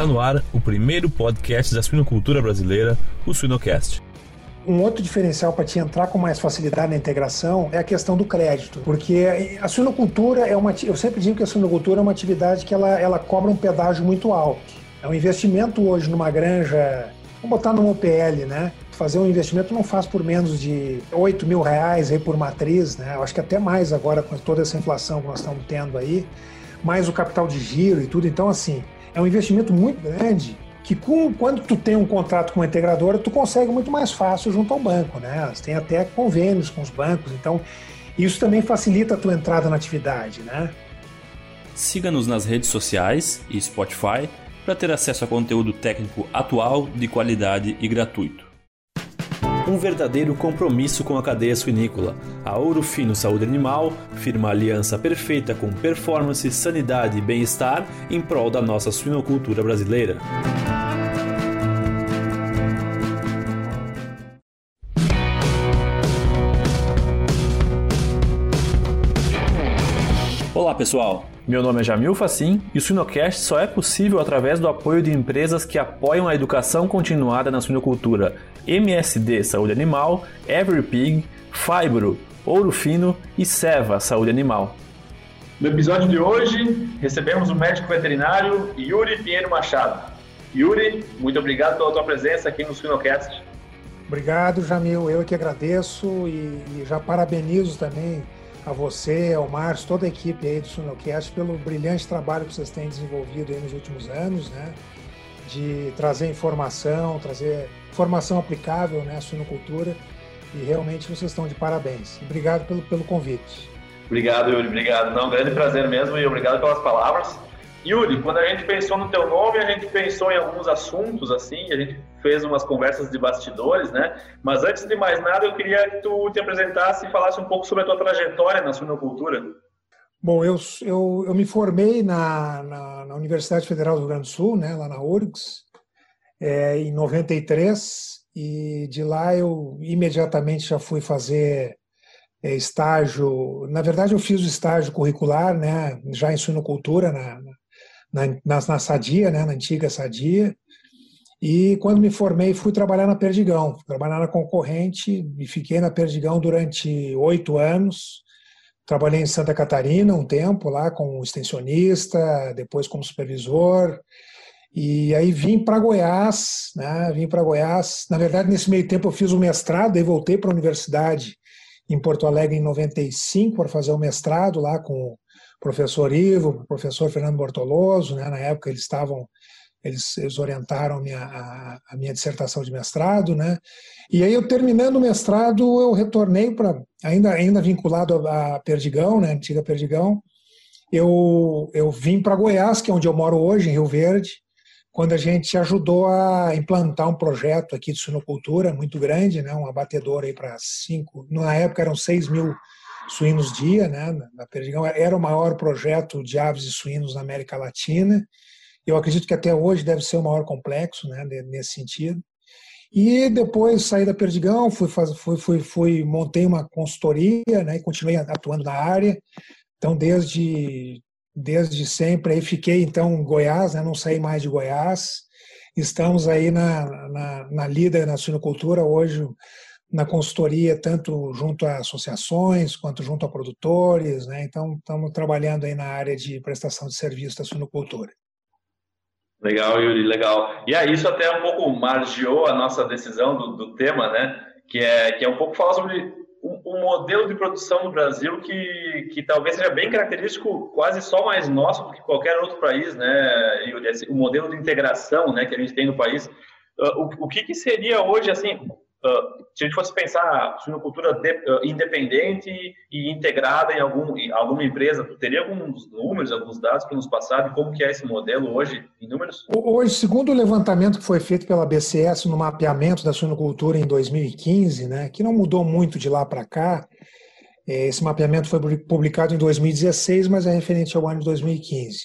Está no ar o primeiro podcast da suinocultura brasileira, o Suinocast. Um outro diferencial para te entrar com mais facilidade na integração é a questão do crédito, porque a suinocultura é uma, eu sempre digo que a suinocultura é uma atividade que ela, ela cobra um pedágio muito alto. É um investimento hoje numa granja, vamos botar numa OPL, né? Fazer um investimento não faz por menos de 8 mil reais aí por matriz, né? Eu acho que até mais agora com toda essa inflação que nós estamos tendo aí, mais o capital de giro e tudo. Então, assim, é um investimento muito grande que com, quando tu tem um contrato com uma integradora, tu consegue muito mais fácil junto ao banco, né? Tem até convênios com os bancos, então isso também facilita a tua entrada na atividade, né? Siga-nos nas redes sociais e Spotify para ter acesso a conteúdo técnico atual, de qualidade e gratuito um verdadeiro compromisso com a cadeia suinícola. A Ouro Fino Saúde Animal firma aliança perfeita com performance, sanidade e bem-estar em prol da nossa suinocultura brasileira. Olá pessoal, meu nome é Jamil Facim e o Suinocast só é possível através do apoio de empresas que apoiam a educação continuada na suinocultura. MSD Saúde Animal, EveryPig, Fibro, Ouro Fino e Seva Saúde Animal. No episódio de hoje, recebemos o médico veterinário Yuri Pinheiro Machado. Yuri, muito obrigado pela tua presença aqui no Suinocast. Obrigado, Jamil. Eu que agradeço e, e já parabenizo também a você, ao Márcio, toda a equipe aí do Sunocast pelo brilhante trabalho que vocês têm desenvolvido aí nos últimos anos, né? De trazer informação, trazer formação aplicável, né, suinocultura. E realmente vocês estão de parabéns. Obrigado pelo, pelo convite. Obrigado, Yuri. Obrigado. Não, grande prazer mesmo e obrigado pelas palavras. Yuri, quando a gente pensou no teu nome, a gente pensou em alguns assuntos, assim, a gente fez umas conversas de bastidores, né? Mas antes de mais nada, eu queria que tu te apresentasse e falasse um pouco sobre a tua trajetória na suinocultura. Bom, eu, eu, eu me formei na, na, na, Universidade Federal do Rio Grande do Sul, né, lá na URGS, é, em 93, e de lá eu imediatamente já fui fazer é, estágio. Na verdade, eu fiz o estágio curricular, né, já em suinocultura, na, na, na, na Sadia, né, na antiga Sadia. E quando me formei, fui trabalhar na Perdigão, trabalhar na concorrente e fiquei na Perdigão durante oito anos. Trabalhei em Santa Catarina um tempo lá como extensionista, depois como supervisor. E aí vim para Goiás, né? Vim para Goiás. Na verdade, nesse meio tempo eu fiz o mestrado e voltei para a universidade em Porto Alegre em 95 para fazer o mestrado lá com professor Ivo, professor Fernando Bortoloso, né? na época eles estavam, eles, eles orientaram a minha, a, a, minha dissertação de mestrado, né? E aí eu terminando o mestrado, eu retornei para, ainda, ainda vinculado a Perdigão, né? Antiga Perdigão, eu, eu vim para Goiás, que é onde eu moro hoje, em Rio Verde, quando a gente ajudou a implantar um projeto aqui de suinocultura muito grande, né? Um abatedor aí para cinco, na época eram seis mil suínos dia, né, na Perdigão. Era o maior projeto de aves e suínos na América Latina. Eu acredito que até hoje deve ser o maior complexo, né, nesse sentido. E depois saí da Perdigão, fui, fui, fui, fui montei uma consultoria, né, e continuei atuando na área. Então, desde desde sempre aí fiquei então em Goiás, né, não saí mais de Goiás. Estamos aí na, na, na líder na suinocultura hoje na consultoria, tanto junto a associações quanto junto a produtores, né? Então, estamos trabalhando aí na área de prestação de serviço da suinocultura. Legal, Yuri, legal. E aí, isso até um pouco margeou a nossa decisão do, do tema, né? Que é, que é um pouco falar sobre um, modelo de produção no Brasil que, que talvez seja bem característico, quase só mais nosso do que qualquer outro país, né? Yuri? O modelo de integração né, que a gente tem no país. Uh, o, o que, que seria hoje, assim, Uh, se a gente fosse pensar suinocultura de, uh, independente e integrada em, algum, em alguma empresa, teria alguns números, alguns dados para nos passar de como que é esse modelo hoje em números? Hoje, segundo o levantamento que foi feito pela BCS no mapeamento da suinocultura em 2015, né, que não mudou muito de lá para cá, é, esse mapeamento foi publicado em 2016, mas é referente ao ano de 2015.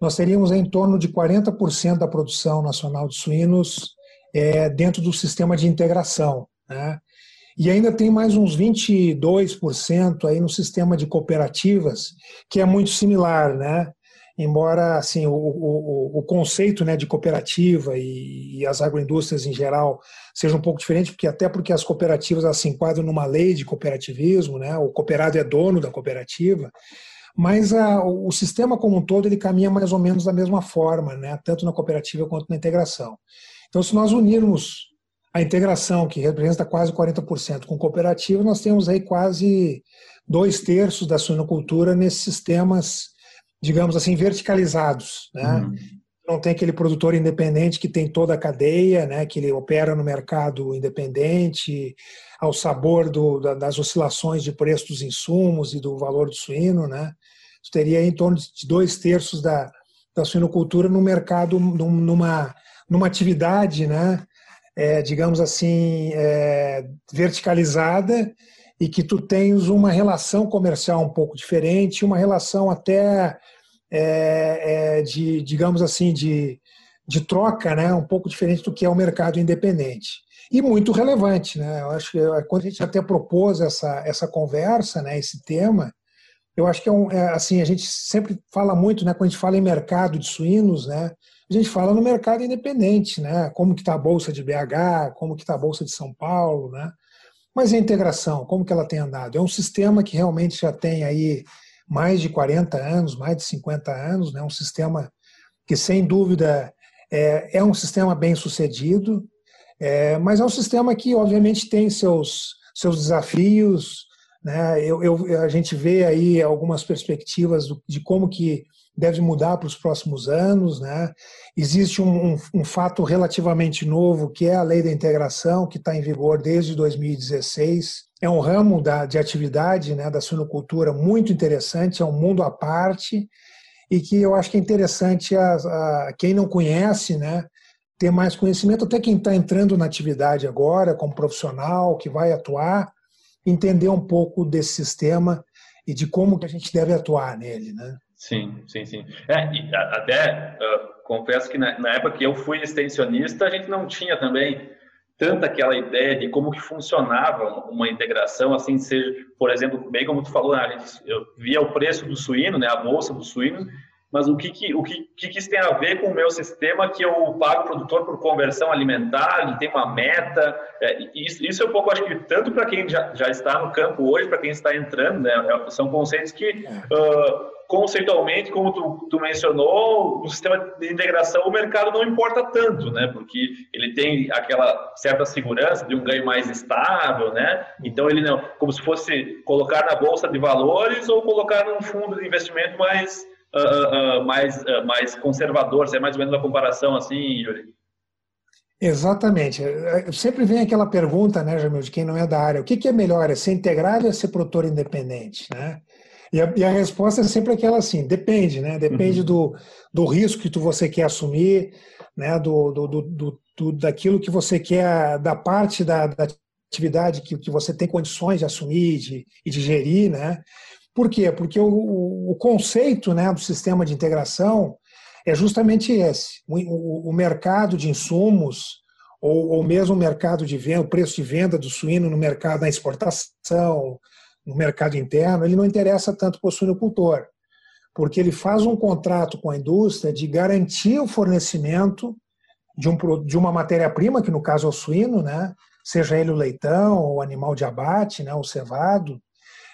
Nós teríamos em torno de 40% da produção nacional de suínos é, dentro do sistema de integração. Né? E ainda tem mais uns 22% aí no sistema de cooperativas, que é muito similar, né? embora assim o, o, o conceito né, de cooperativa e, e, as agroindústrias em geral seja um pouco diferente, porque até porque as cooperativas se enquadram numa lei de cooperativismo, né, o cooperado é dono da cooperativa, mas a, o sistema como um todo ele caminha mais ou menos da mesma forma, né, tanto na cooperativa quanto na integração. Então, se nós unirmos a integração, que representa quase 40% com cooperativa, nós temos aí quase dois terços da suinocultura nesses sistemas digamos assim, verticalizados. Né? Uhum. Não tem aquele produtor independente que tem toda a cadeia, né? que ele opera no mercado independente, ao sabor do, das oscilações de preço dos insumos e do valor do suíno. Né? Isso teria em torno de dois terços da, da suinocultura no mercado, numa, numa atividade, né? É, digamos assim, é, verticalizada e que tu tens uma relação comercial um pouco diferente, uma relação até é, é, de, digamos assim, de, de troca, né, um pouco diferente do que é o mercado independente. E muito relevante, né? Eu acho que quando a gente até propôs essa, essa conversa, né, esse tema, eu acho que é, um, é assim, a gente sempre fala muito, né, quando a gente fala em mercado de suínos, né, a gente fala no mercado independente, né, como que está a bolsa de BH, como que está a bolsa de São Paulo, né, mas a integração, como que ela tem andado? É um sistema que realmente já tem aí mais de 40 anos, mais de 50 anos, né? um sistema que, sem dúvida, é, é um sistema bem sucedido, é, mas é um sistema que, obviamente, tem seus, seus desafios. Né? Eu, eu, a gente vê aí algumas perspectivas de como que deve mudar para os próximos anos. Né? Existe um, um, um, fato relativamente novo, que é a lei da integração, que está em vigor desde 2016. É um ramo da, de atividade né, da suinocultura muito interessante, é um mundo à parte, e que eu acho que é interessante a, a quem não conhece, né, ter mais conhecimento, até quem está entrando na atividade agora, como profissional, que vai atuar, entender um pouco desse sistema e de como que a gente deve atuar nele, né? Sim, sim, sim. É, e até uh, confesso que na, na, época que eu fui extensionista, a gente não tinha também tanta aquela ideia de como que funcionava uma integração, assim, seja, por exemplo, bem como tu falou, né, a gente, eu via o preço do suíno, né, a bolsa do suíno, mas o que que, o que, que, isso tem a ver com o meu sistema que eu pago o produtor por conversão alimentar, ele tem uma meta, é, isso, isso é um pouco, acho que tanto para quem já, já está no campo hoje, para quem está entrando, né, é, são conceitos que uh, conceitualmente, como tu, tu, mencionou, o sistema de integração, o mercado não importa tanto, né? Porque ele tem aquela certa segurança de um ganho mais estável, né? Então ele não, como se fosse colocar na bolsa de valores ou colocar num fundo de investimento mais uh, uh, mais mais conservador. Se é mais ou menos uma comparação assim, Yuri? Exatamente. Sempre vem aquela pergunta, né, Jamil, de quem não é da área: o que, que é melhor, é ser integrado ou é ser produtor independente, né? E a, e a, resposta é sempre aquela assim, depende, né? Depende uhum. do, do risco que tu, você quer assumir, né? Do, do, do, do, daquilo que você quer, da parte da, da atividade que, que você tem condições de assumir de, e de gerir, né? Por quê? Porque o, o, o conceito né, do sistema de integração é justamente esse. O, o mercado de insumos, ou, ou mesmo o mercado de venda, o preço de venda do suíno no mercado da exportação, no mercado interno, ele não interessa tanto para o suinocultor, porque ele faz um contrato com a indústria de garantir o fornecimento de, um, de uma matéria-prima, que no caso é o suíno, né? seja ele o leitão, o animal de abate, né? o cevado,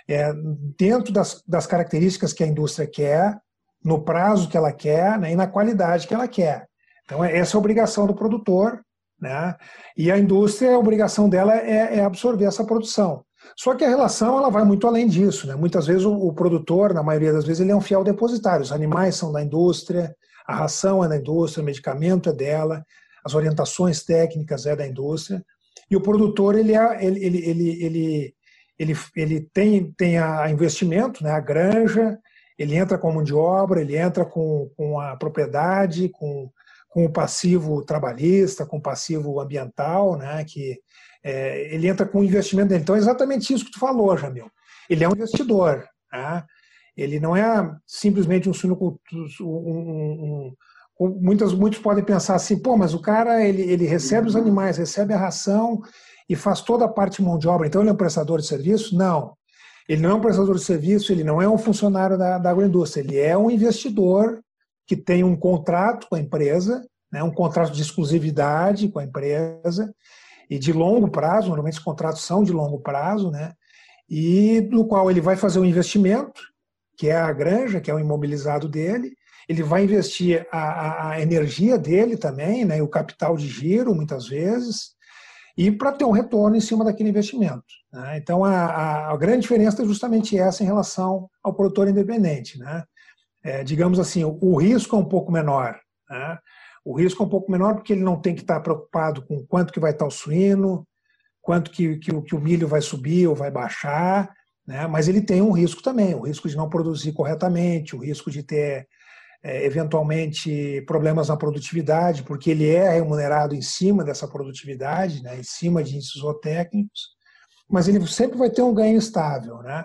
é, dentro das, das características que a indústria quer, no prazo que ela quer né? e na qualidade que ela quer. Então, é, essa é a obrigação do produtor, né? e a indústria, a obrigação dela é, é absorver essa produção. Só que a relação ela vai muito além disso. Né? Muitas vezes o, o, produtor, na maioria das vezes, ele é um fiel depositário. Os animais são da indústria, a ração é da indústria, o medicamento é dela, as orientações técnicas é da indústria. E o produtor ele, é, ele, ele, ele, ele, ele, ele tem, tem a investimento, né? a granja, ele entra com a mão de obra, ele entra com, com a propriedade, com, com o passivo trabalhista, com o passivo ambiental, né? que é, ele entra com o investimento dele. Então é exatamente isso que tu falou, Jamil. Ele é um investidor. Tá? Ele não é simplesmente um suinocultor. Um, um, um, muitos, muitos podem pensar assim, pô, mas o cara ele, ele recebe os animais, recebe a ração e faz toda a parte de mão de obra, então ele é um prestador de serviço? Não. Ele não é um prestador de serviço, ele não é um funcionário da, da agroindústria, ele é um investidor que tem um contrato com a empresa, né, um contrato de exclusividade com a empresa e de longo prazo, normalmente os contratos são de longo prazo, né, e no qual ele vai fazer um investimento, que é a granja, que é o imobilizado dele, ele vai investir a, a energia dele também, né, o capital de giro, muitas vezes, e para ter um retorno em cima daquele investimento. Né? Então, a, a, grande diferença é justamente essa em relação ao produtor independente. Né? É, digamos assim, o, o, risco é um pouco menor. Né? O risco é um pouco menor porque ele não tem que estar preocupado com quanto que vai estar o suíno, quanto que, que, que o milho vai subir ou vai baixar, né? mas ele tem um risco também, o risco de não produzir corretamente, o risco de ter é, eventualmente problemas na produtividade, porque ele é remunerado em cima dessa produtividade, né, em cima de índices zootécnicos, mas ele sempre vai ter um ganho estável. Né?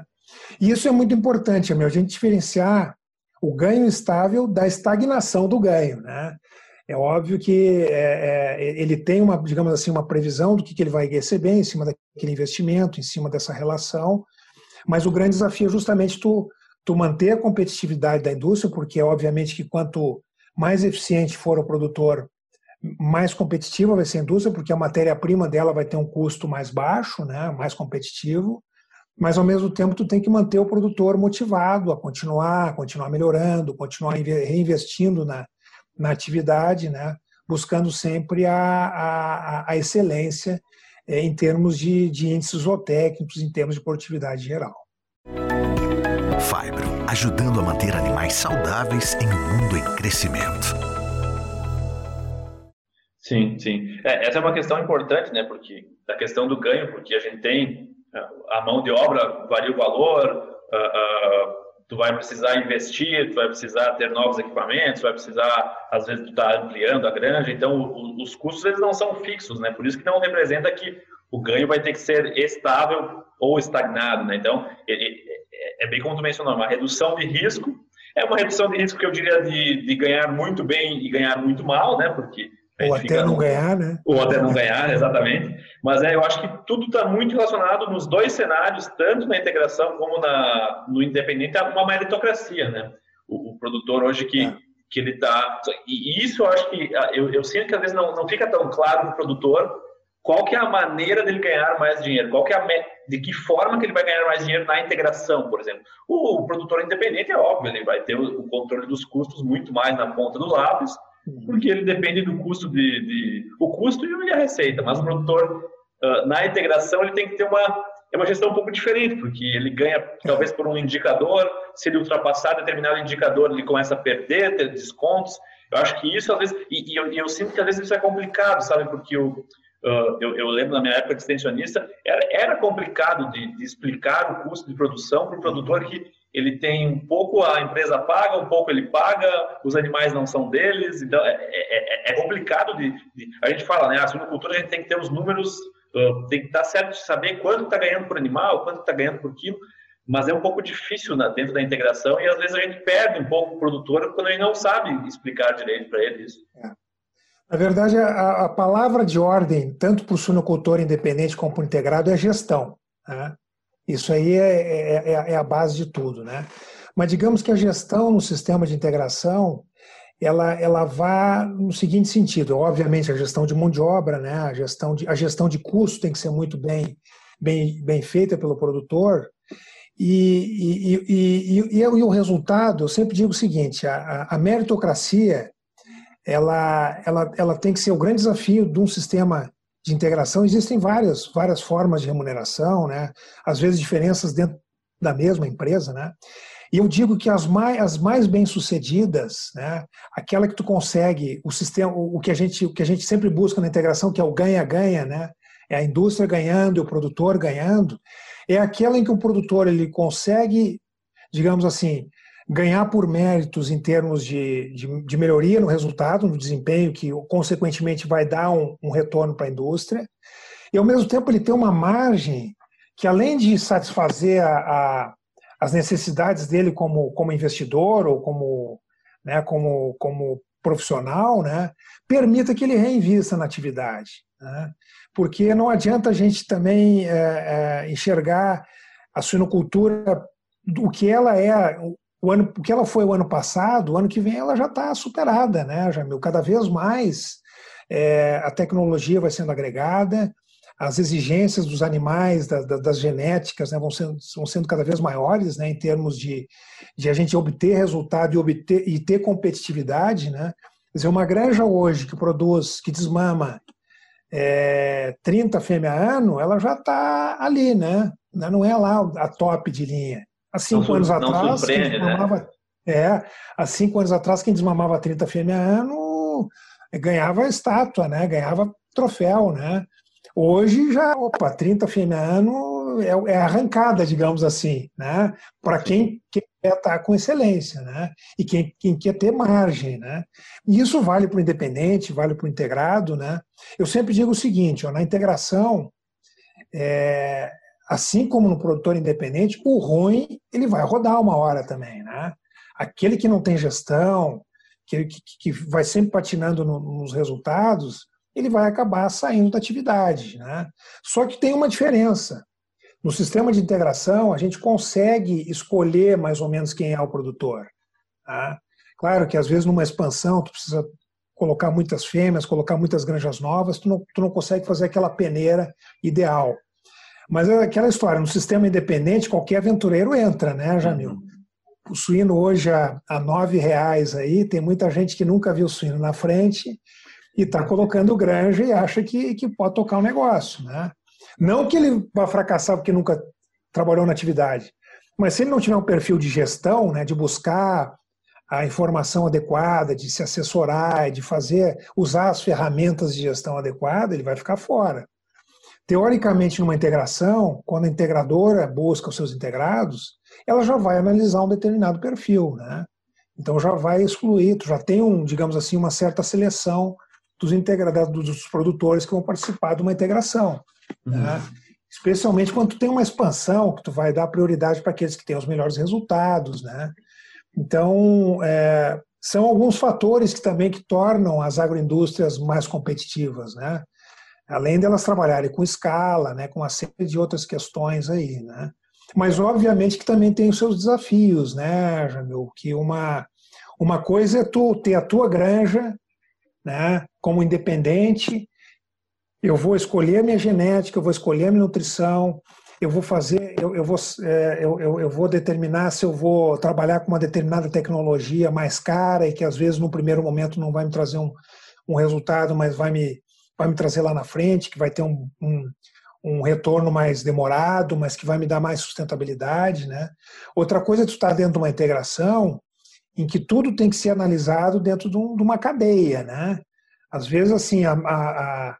E isso é muito importante, a gente diferenciar o ganho estável da estagnação do ganho. Né? É óbvio que é, é, ele tem uma, digamos assim, uma previsão do que, que ele vai receber em cima daquele investimento, em cima dessa relação, mas o grande desafio é justamente tu tu manter a competitividade da indústria, porque é obviamente que quanto mais eficiente for o produtor, mais competitiva vai ser a indústria, porque a matéria-prima dela vai ter um custo mais baixo, né, mais competitivo, mas ao mesmo tempo tu tem que manter o produtor motivado a continuar, continuar melhorando, continuar reinvestindo na, na atividade, né, buscando sempre a, a, a excelência é, em termos de, de índices zootécnicos, em termos de produtividade geral. Fibro, ajudando a manter animais saudáveis em um mundo em crescimento. Sim, sim. É, essa é uma questão importante, né? Porque a questão do ganho, porque a gente tem a mão de obra varia o valor, uh, uh, tu vai precisar investir, tu vai precisar ter novos equipamentos, tu vai precisar, às vezes, tu tá ampliando a granja, então os custos eles não são fixos, né? Por isso que não representa que o ganho vai ter que ser estável ou estagnado, né? Então, ele, é, é bem como tu mencionou, uma redução de risco. É uma redução de risco que eu diria de, de ganhar muito bem e ganhar muito mal, né? Porque ou até não no... ganhar, né? Ou até não ganhar, exatamente. Mas é, eu acho que tudo está muito relacionado nos dois cenários, tanto na integração como na, no independente, a uma meritocracia, né? O, o produtor hoje que, é. que ele está... E isso eu acho que... Eu, eu sinto que às vezes não, não fica tão claro para o produtor qual que é a maneira dele ganhar mais dinheiro, qual que é a de que forma que ele vai ganhar mais dinheiro na integração, por exemplo. O, o produtor independente é óbvio, ele vai ter o, o, controle dos custos muito mais na ponta do lápis. Porque ele depende do custo de, de o custo e a receita. Mas o produtor uh, na integração ele tem que ter uma é uma gestão um pouco diferente, porque ele ganha talvez por um indicador, se ele ultrapassar determinado indicador, ele começa a perder, ter descontos. Eu acho que isso às vezes e, e eu, eu sinto que às vezes isso é complicado, sabe? Porque o Uh, eu, eu, lembro na minha época de extensionista, era, era complicado de, de, explicar o custo de produção para o produtor que ele tem um pouco a empresa paga, um pouco ele paga, os animais não são deles, então é, é, é, é complicado de, de, A gente fala, né? A suinocultura a gente tem que ter os números, uh, tem que estar certo de saber quanto está ganhando por animal, quanto está ganhando por quilo, mas é um pouco difícil né, dentro da integração e às vezes a gente perde um pouco o produtor quando ele não sabe explicar direito para ele isso. É. Na verdade, a, a palavra de ordem, tanto para o suinocultor independente como para o integrado, é gestão. Né? Isso aí é, é, é, é, a base de tudo. Né? Mas digamos que a gestão no sistema de integração ela, ela vá no seguinte sentido. Obviamente, a gestão de mão de obra, né? a, gestão de, a gestão de custo tem que ser muito bem, bem, bem feita pelo produtor. E, e, e, e, o resultado, eu sempre digo o seguinte: a, a meritocracia ela, ela, ela tem que ser o grande desafio de um sistema de integração. Existem várias, várias formas de remuneração, né? às vezes diferenças dentro da mesma empresa. Né? E eu digo que as mais, as mais bem-sucedidas, né? aquela que tu consegue, o sistema, o que, a gente, o que a gente sempre busca na integração, que é o ganha-ganha, né? é a indústria ganhando e o produtor ganhando, é aquela em que o produtor ele consegue, digamos assim, ganhar por méritos em termos de, de, de, melhoria no resultado, no desempenho, que consequentemente vai dar um, um retorno para a indústria, e ao mesmo tempo ele tem uma margem que, além de satisfazer a, a, as necessidades dele como, como investidor ou como, né, como, como profissional, né, permita que ele reinvista na atividade. Né? Porque não adianta a gente também é, é, enxergar a suinocultura o que ela é o, ano, o que ela foi o ano passado, o ano que vem ela já está superada, né, Jamil? Cada vez mais é, a tecnologia vai sendo agregada, as exigências dos animais, da, da, das genéticas, né, vão, sendo, vão sendo cada vez maiores, né, em termos de, de a gente obter resultado e, obter, e ter competitividade, né? Quer dizer, uma granja hoje que produz, que desmama é, 30 fêmea ano, ela já está ali, né? Não é lá a top de linha. Há cinco não, anos não atrás, quem né? desmamava, né? é, há cinco anos atrás, quem desmamava 30 fêmea ano ganhava estátua, né? Ganhava troféu, né? Hoje já, opa, 30 fêmea ano é, é arrancada, digamos assim, né? Para quem, quer estar com excelência, né? E quem, quem quer ter margem, né? E isso vale para o independente, vale para o integrado, né? Eu sempre digo o seguinte, ó, na integração, é, assim como no produtor independente, o ruim ele vai rodar uma hora também, né? Aquele que não tem gestão, que, que, que vai sempre patinando no, nos resultados, ele vai acabar saindo da atividade. Né? Só que tem uma diferença. No sistema de integração, a gente consegue escolher mais ou menos quem é o produtor. Tá? Claro que às vezes numa expansão tu precisa colocar muitas fêmeas, colocar muitas granjas novas, tu não, tu não consegue fazer aquela peneira ideal. Mas é aquela história, no sistema independente, qualquer aventureiro entra, né, Jamil? Uhum. O suíno hoje a, a nove reais aí, tem muita gente que nunca viu suíno na frente e está colocando granja e acha que, que pode tocar um negócio. Né? Não que ele vá fracassar porque nunca trabalhou na atividade, mas se ele não tiver um perfil de gestão, né, de buscar a informação adequada, de se assessorar, de fazer, usar as ferramentas de gestão adequada, ele vai ficar fora. Teoricamente, numa integração, quando a integradora busca os seus integrados, ela já vai analisar um determinado perfil, né? Então já vai excluir, tu já tem um, digamos assim, uma certa seleção dos integrados, dos produtores que vão participar de uma integração. Uhum. Né? Especialmente quando tu tem uma expansão, que tu vai dar prioridade para aqueles que têm os melhores resultados. Né? Então, é, são alguns fatores que também que tornam as agroindústrias mais competitivas, né? Além delas trabalharem com escala, né, com uma série de outras questões aí, né? Mas obviamente que também tem os seus desafios, né, Jamil? Que uma uma coisa é tu ter a tua granja né? Como independente, eu vou escolher a minha genética, eu vou escolher a minha nutrição, eu vou fazer, eu, eu, vou, é, eu, eu, vou determinar se eu vou trabalhar com uma determinada tecnologia mais cara e que às vezes no primeiro momento não vai me trazer um, um resultado, mas vai me, vai me trazer lá na frente, que vai ter um, um, um retorno mais demorado, mas que vai me dar mais sustentabilidade. Né? Outra coisa é tu estar dentro de uma integração em que tudo tem que ser analisado dentro de, um, de uma cadeia, né? Às vezes, assim, a, a,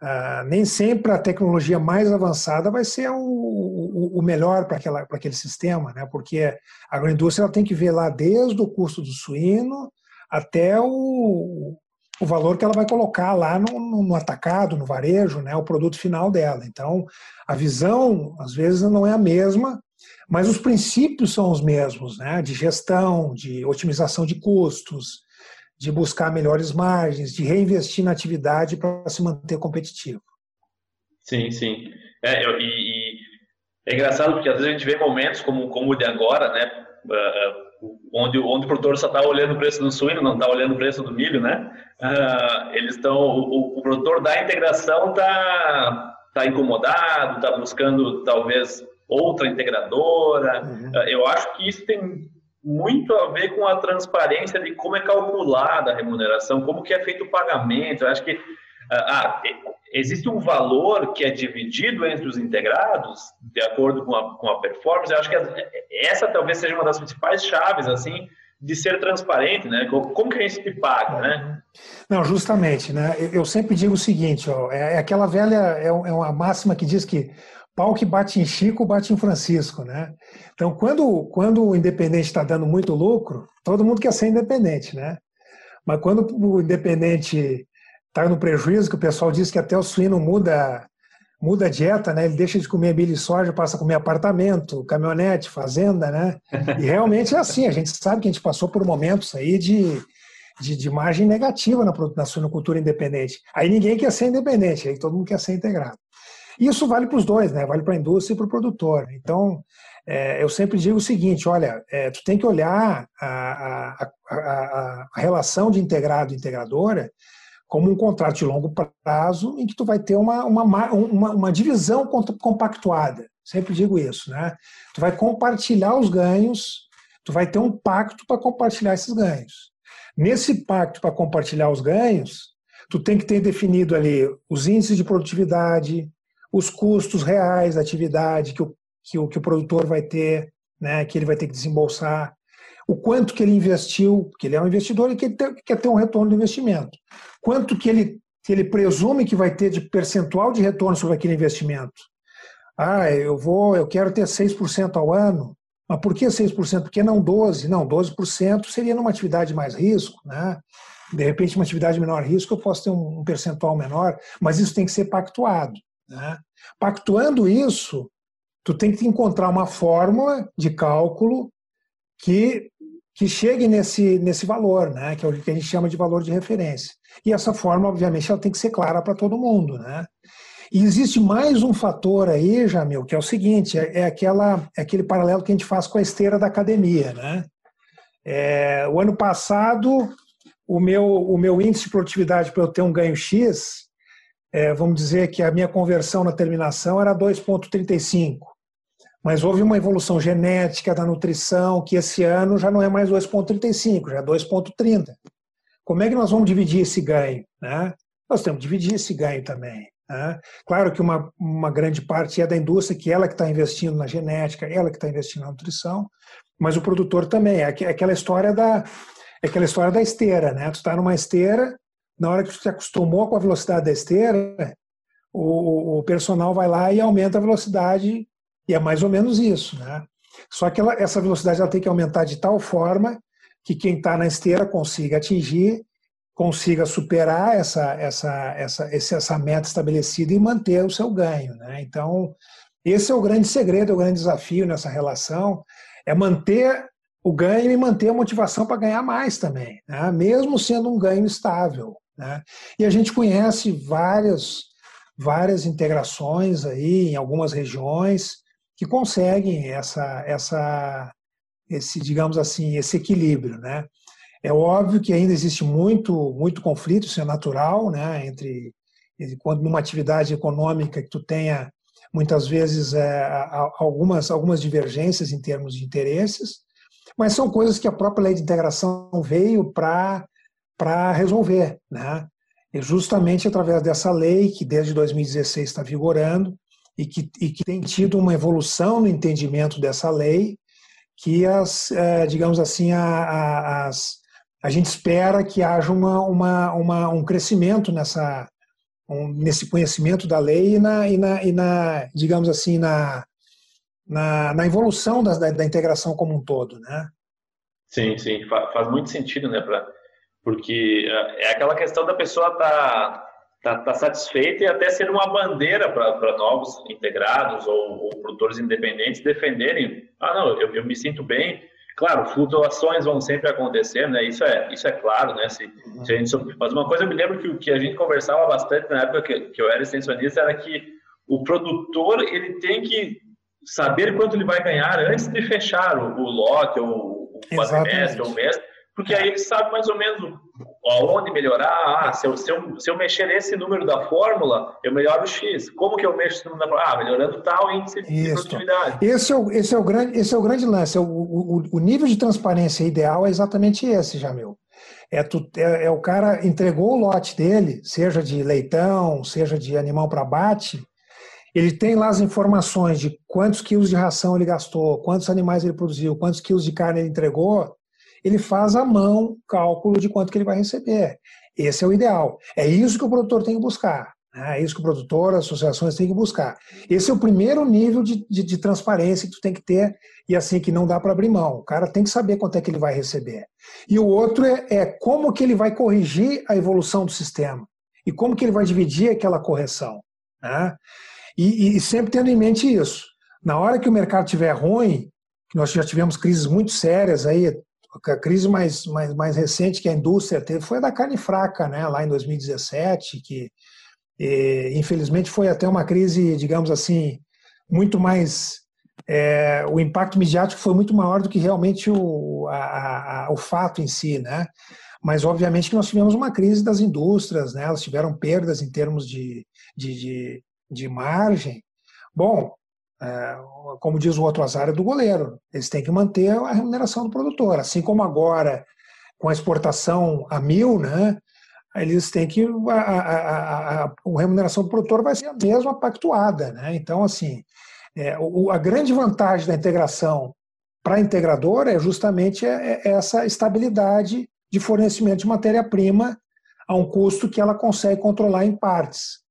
a, nem sempre a tecnologia mais avançada vai ser o, o, o melhor para aquele sistema, né? Porque a agroindústria tem que ver lá desde o custo do suíno até o, o valor que ela vai colocar lá no, no, atacado, no varejo, né, o produto final dela. Então, a visão, às vezes, não é a mesma mas os princípios são os mesmos, né? de gestão, de otimização de custos, de buscar melhores margens, de reinvestir na atividade para se manter competitivo. Sim, sim. É, eu, e, e, é engraçado porque às vezes a gente vê momentos como, como o de agora, né? Uh, onde, onde o produtor só está olhando o preço do suíno, não está olhando o preço do milho, né? Uh, eles estão, o, o, produtor da integração está tá incomodado, está buscando talvez outra integradora. Uhum. Eh, eu acho que isso tem muito a ver com a transparência de como é calculada a remuneração, como que é feito o pagamento. Eu acho que ah, existe um valor que é dividido entre os integrados de acordo com a, com a performance. Eu acho que essa talvez seja uma das principais chaves assim de ser transparente, né? Como que a gente paga, né? Não, justamente, né? Eu sempre digo o seguinte, ó, é, é aquela velha, é, é uma máxima que diz que pau que bate em Chico, bate em Francisco, né? Então, quando, quando o independente está dando muito lucro, todo mundo quer ser independente, né? Mas quando o independente está no prejuízo, que o pessoal diz que até o suíno muda muda a dieta, né? Ele deixa de comer milho e soja, passa a comer apartamento, caminhonete, fazenda, né? E realmente é assim. A gente sabe que a gente passou por momentos aí de, de, de margem negativa na, na suinocultura independente. Aí ninguém quer ser independente, aí todo mundo quer ser integrado. E isso vale para os dois, né? Vale para a indústria e para o produtor. Então, é, eu sempre digo o seguinte: olha, é, tu tem que olhar a, a, a, a relação de integrado e integradora como um contrato de longo prazo em que tu vai ter uma, uma, uma, uma divisão compactuada. Sempre digo isso, né? Tu vai compartilhar os ganhos, tu vai ter um pacto para compartilhar esses ganhos. Nesse pacto para compartilhar os ganhos, tu tem que ter definido ali os índices de produtividade, os custos reais da atividade que o, que o, que o produtor vai ter, né, que ele vai ter que desembolsar, o quanto que ele investiu, porque ele é um investidor e que quer ter um retorno do investimento. Quanto que ele, que ele presume que vai ter de percentual de retorno sobre aquele investimento. Ah, eu vou, eu quero ter 6% ao ano. Mas por que 6%? Por que não 12%? Não, 12% seria numa atividade mais risco, né? De repente, uma atividade menor risco, eu posso ter um percentual menor, mas isso tem que ser pactuado. Né? Pactuando isso, tu tem que encontrar uma fórmula de cálculo que, que chegue nesse, nesse valor, né? que é o que a gente chama de valor de referência. E essa fórmula, obviamente, ela tem que ser clara para todo mundo. Né? E existe mais um fator aí, Jamil, que é o seguinte: é, é, aquela, é aquele paralelo que a gente faz com a esteira da academia. Né? É, o ano passado, o meu, o meu índice de produtividade para eu ter um ganho X, é, vamos dizer que a minha conversão na terminação era 2,35. Mas houve uma evolução genética da nutrição que esse ano já não é mais 2,35, já é 2,30. Como é que nós vamos dividir esse ganho? Né? Nós temos que dividir esse ganho também. Né? Claro que uma, uma grande parte é da indústria, que ela que está investindo na genética, ela que está investindo na nutrição, mas o produtor também. É, é aquela história da, é aquela história da esteira, né? Tu está numa esteira, na hora que tu se acostumou com a velocidade da esteira, o, o personal vai lá e aumenta a velocidade, e é mais ou menos isso, né? Só que ela, essa velocidade ela tem que aumentar de tal forma que quem está na esteira consiga atingir, consiga superar essa, essa, essa, essa meta estabelecida e manter o seu ganho. Né? Então, esse é o grande segredo, é o grande desafio nessa relação, é manter o ganho e manter a motivação para ganhar mais também, né? mesmo sendo um ganho estável. Né? E a gente conhece várias, várias integrações aí em algumas regiões que conseguem essa, essa, esse, digamos assim, esse equilíbrio, né? É óbvio que ainda existe muito, muito conflito, isso é natural, né? Entre quando numa atividade econômica que tu tenha muitas vezes é, algumas algumas divergências em termos de interesses, mas são coisas que a própria lei de integração veio para para resolver, né? E justamente através dessa lei que desde 2016 está vigorando e que, e que tem tido uma evolução no entendimento dessa lei, que as, é, digamos assim, as, a gente espera que haja uma, uma, uma um crescimento nessa, um, nesse conhecimento da lei e na, e na, e na digamos assim, na, na, na evolução da, da, da, integração como um todo, né? Sim, sim, faz muito sentido, né? Pra, porque é, é aquela questão da pessoa tá, tá, tá satisfeita e até ser uma bandeira para novos integrados ou, ou, produtores independentes defenderem. Ah, não, eu, eu me sinto bem. Claro, flutuações vão sempre acontecer, né? Isso é, isso é claro, né? Se, se a gente, mas uma coisa eu me lembro que, que a gente conversava bastante na época que, que eu era extensionista era que o produtor ele tem que saber quanto ele vai ganhar antes de fechar o, o lote, ou o quadrimestre, ou o mês, porque aí ele sabe mais ou menos aonde melhorar. Ah, se eu, se, eu, se eu mexer nesse número da fórmula, eu melhoro o X. Como que eu mexo esse número da fórmula? Ah, melhorando tal índice de Isso. produtividade. Esse é, o, esse, é o grande, esse é o grande lance. É o, o, o nível de transparência ideal é exatamente esse, Jamil. É, tu, é, é, o cara entregou o lote dele, seja de leitão, seja de animal para abate, ele tem lá as informações de quantos quilos de ração ele gastou, quantos animais ele produziu, quantos quilos de carne ele entregou, ele faz à mão cálculo de quanto que ele vai receber. Esse é o ideal. É isso que o produtor tem que buscar. Né? É isso que o produtor, as associações têm que buscar. Esse é o primeiro nível de, de, de transparência que tu tem que ter e assim que não dá para abrir mão. O cara tem que saber quanto é que ele vai receber. E o outro é, é como que ele vai corrigir a evolução do sistema e como que ele vai dividir aquela correção. Né? E, e, sempre tendo em mente isso. Na hora que o mercado estiver ruim, nós já tivemos crises muito sérias aí, a crise mais, mais, mais recente que a indústria teve foi a da carne fraca, né, lá em 2017, que E, infelizmente foi até uma crise, digamos assim, muito mais é, o impacto midiático foi muito maior do que realmente o, a, a, o fato em si, né? Mas obviamente que nós tivemos uma crise das indústrias, né? Elas tiveram perdas em termos de, de, de, de margem. Bom, como diz o outro azar é do goleiro, eles têm que manter a remuneração do produtor, assim como agora com a exportação a mil, né? Eles têm que a, a, a, a remuneração do produtor vai ser a mesma pactuada, né? Então assim é, o, a grande vantagem da integração para a integradora é justamente é, é essa estabilidade de fornecimento de matéria-prima a um custo que ela consegue controlar em partes.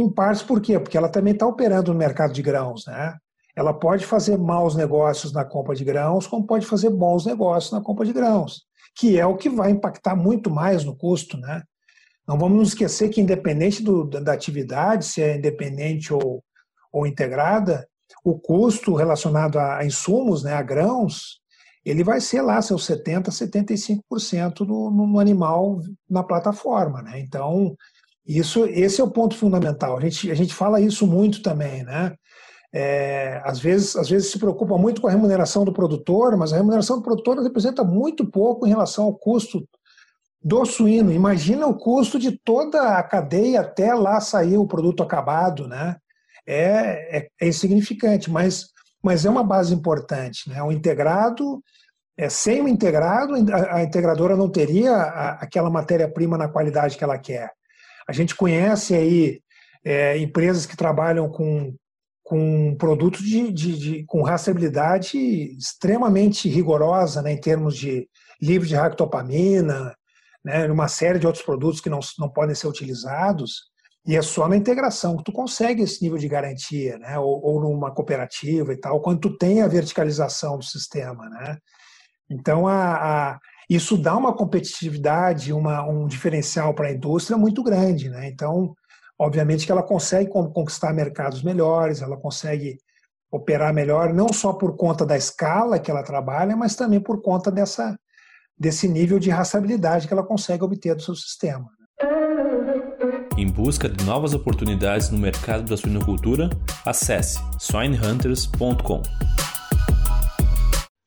Em partes por quê? Porque ela também está operando no mercado de grãos. Né? Ela pode fazer maus negócios na compra de grãos, como pode fazer bons negócios na compra de grãos, que é o que vai impactar muito mais no custo. Né? Não vamos nos esquecer que, independente do, da atividade, se é independente ou, ou integrada, o custo relacionado a insumos, né, a grãos, ele vai ser lá seus 70%, 75% no, no animal na plataforma. Né? Então, isso, esse é o ponto fundamental. A gente, a gente fala isso muito também. Né? É, às, vezes, às vezes se preocupa muito com a remuneração do produtor, mas a remuneração do produtor representa muito pouco em relação ao custo do suíno. Imagina o custo de toda a cadeia até lá sair o produto acabado, né? é, é, é insignificante, mas, mas é uma base importante. Né? O integrado, é, sem o integrado, a, a integradora não teria a, aquela matéria-prima na qualidade que ela quer. A gente conhece aí é, empresas que trabalham com, com produtos de, de, de, com rastreabilidade extremamente rigorosa né, em termos de livre de ractopamina, né, uma série de outros produtos que não, não podem ser utilizados. E é só na integração que tu consegue esse nível de garantia, né? Ou, ou numa cooperativa e tal, quando tu tem a verticalização do sistema, né? Então, a, a isso dá uma competitividade, uma, um diferencial para a indústria muito grande, né? Então, obviamente que ela consegue conquistar mercados melhores, ela consegue operar melhor, não só por conta da escala que ela trabalha, mas também por conta dessa, desse nível de rastreabilidade que ela consegue obter do seu sistema. Em busca de novas oportunidades no mercado da suinocultura, acesse swinehunters.com.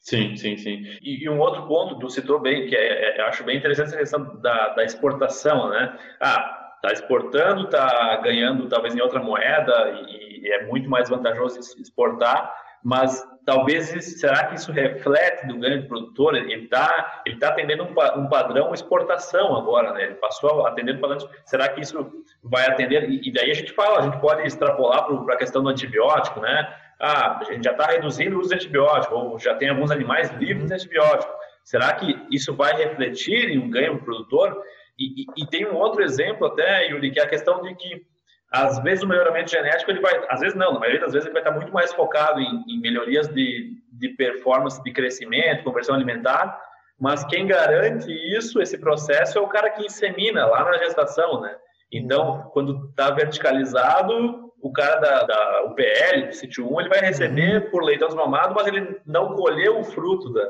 Sim, sim, sim. E, e, um outro ponto do citou bem, que é, é, acho bem interessante a questão da, da exportação, né? Ah, está exportando, está ganhando talvez em outra moeda e, e é muito mais vantajoso exportar, mas talvez será que isso reflete do produtor? Ele está ele tá atendendo um, um, padrão exportação agora, né? Ele passou a atender padrão. Será que isso vai atender? E, e daí a gente fala, a gente pode extrapolar para a questão do antibiótico, né? Ah, a gente já está reduzindo o uso de antibiótico, ou já tem alguns animais livres de antibiótico. Será que isso vai refletir em um ganho do produtor? E, e, e tem um outro exemplo até, Yuri, que é a questão de que às vezes o melhoramento genético ele vai, às vezes não, na maioria das vezes ele vai estar muito mais focado em, em melhorias de, de performance, de crescimento, conversão alimentar, mas quem garante isso, esse processo, é o cara que insemina lá na gestação, né? Então, quando está verticalizado, o cara da, da UPL, do sítio 1, ele vai receber uhum. por leitão desmamado, mas ele não colheu o fruto da,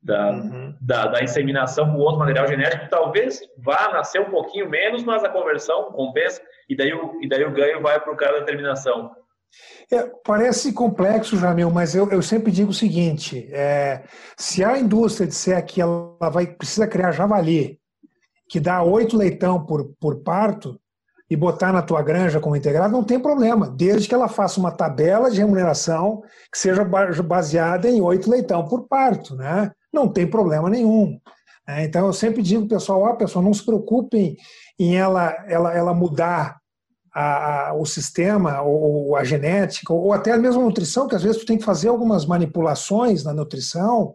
da, uhum. da, da, inseminação com outro material genético, talvez vá nascer um pouquinho menos, mas a conversão compensa e daí o, e daí o ganho vai para o cara da terminação. É, parece complexo, Jamil, mas eu, eu sempre digo o seguinte: é, se a indústria disser que ela vai, precisa criar javali, que dá oito leitão por, por parto, e botar na tua granja como integrado, não tem problema, desde que ela faça uma tabela de remuneração que seja baseada em oito leitão por parto, né? Não tem problema nenhum. É, então eu sempre digo pessoal, ó, pessoal, não se preocupem em ela, ela, ela mudar a, a, o sistema ou a genética ou até a nutrição, que às vezes tu tem que fazer algumas manipulações na nutrição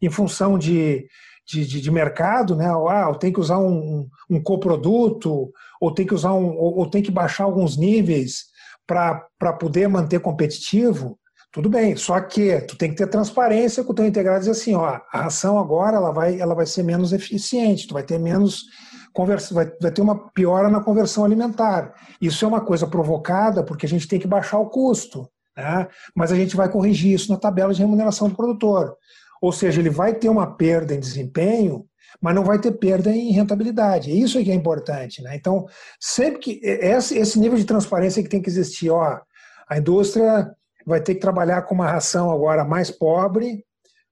em função de, de, de, de mercado, né? Ah, eu tenho que usar um, um coproduto ou tem que usar um, ou, ou tem que baixar alguns níveis para poder manter competitivo. Tudo bem, só que tu tem que ter transparência com o teu integrado e dizer assim, ó, a ração agora ela vai, ela vai ser menos eficiente, tu vai ter menos conversa, vai, vai ter uma piora na conversão alimentar. Isso é uma coisa provocada porque a gente tem que baixar o custo, né? mas a gente vai corrigir isso na tabela de remuneração do produtor. Ou seja, ele vai ter uma perda em desempenho, mas não vai ter perda em rentabilidade. Isso é que é importante. Né? Então, sempre que. Esse nível de transparência que tem que existir. Ó, a indústria vai ter que trabalhar com uma ração agora mais pobre,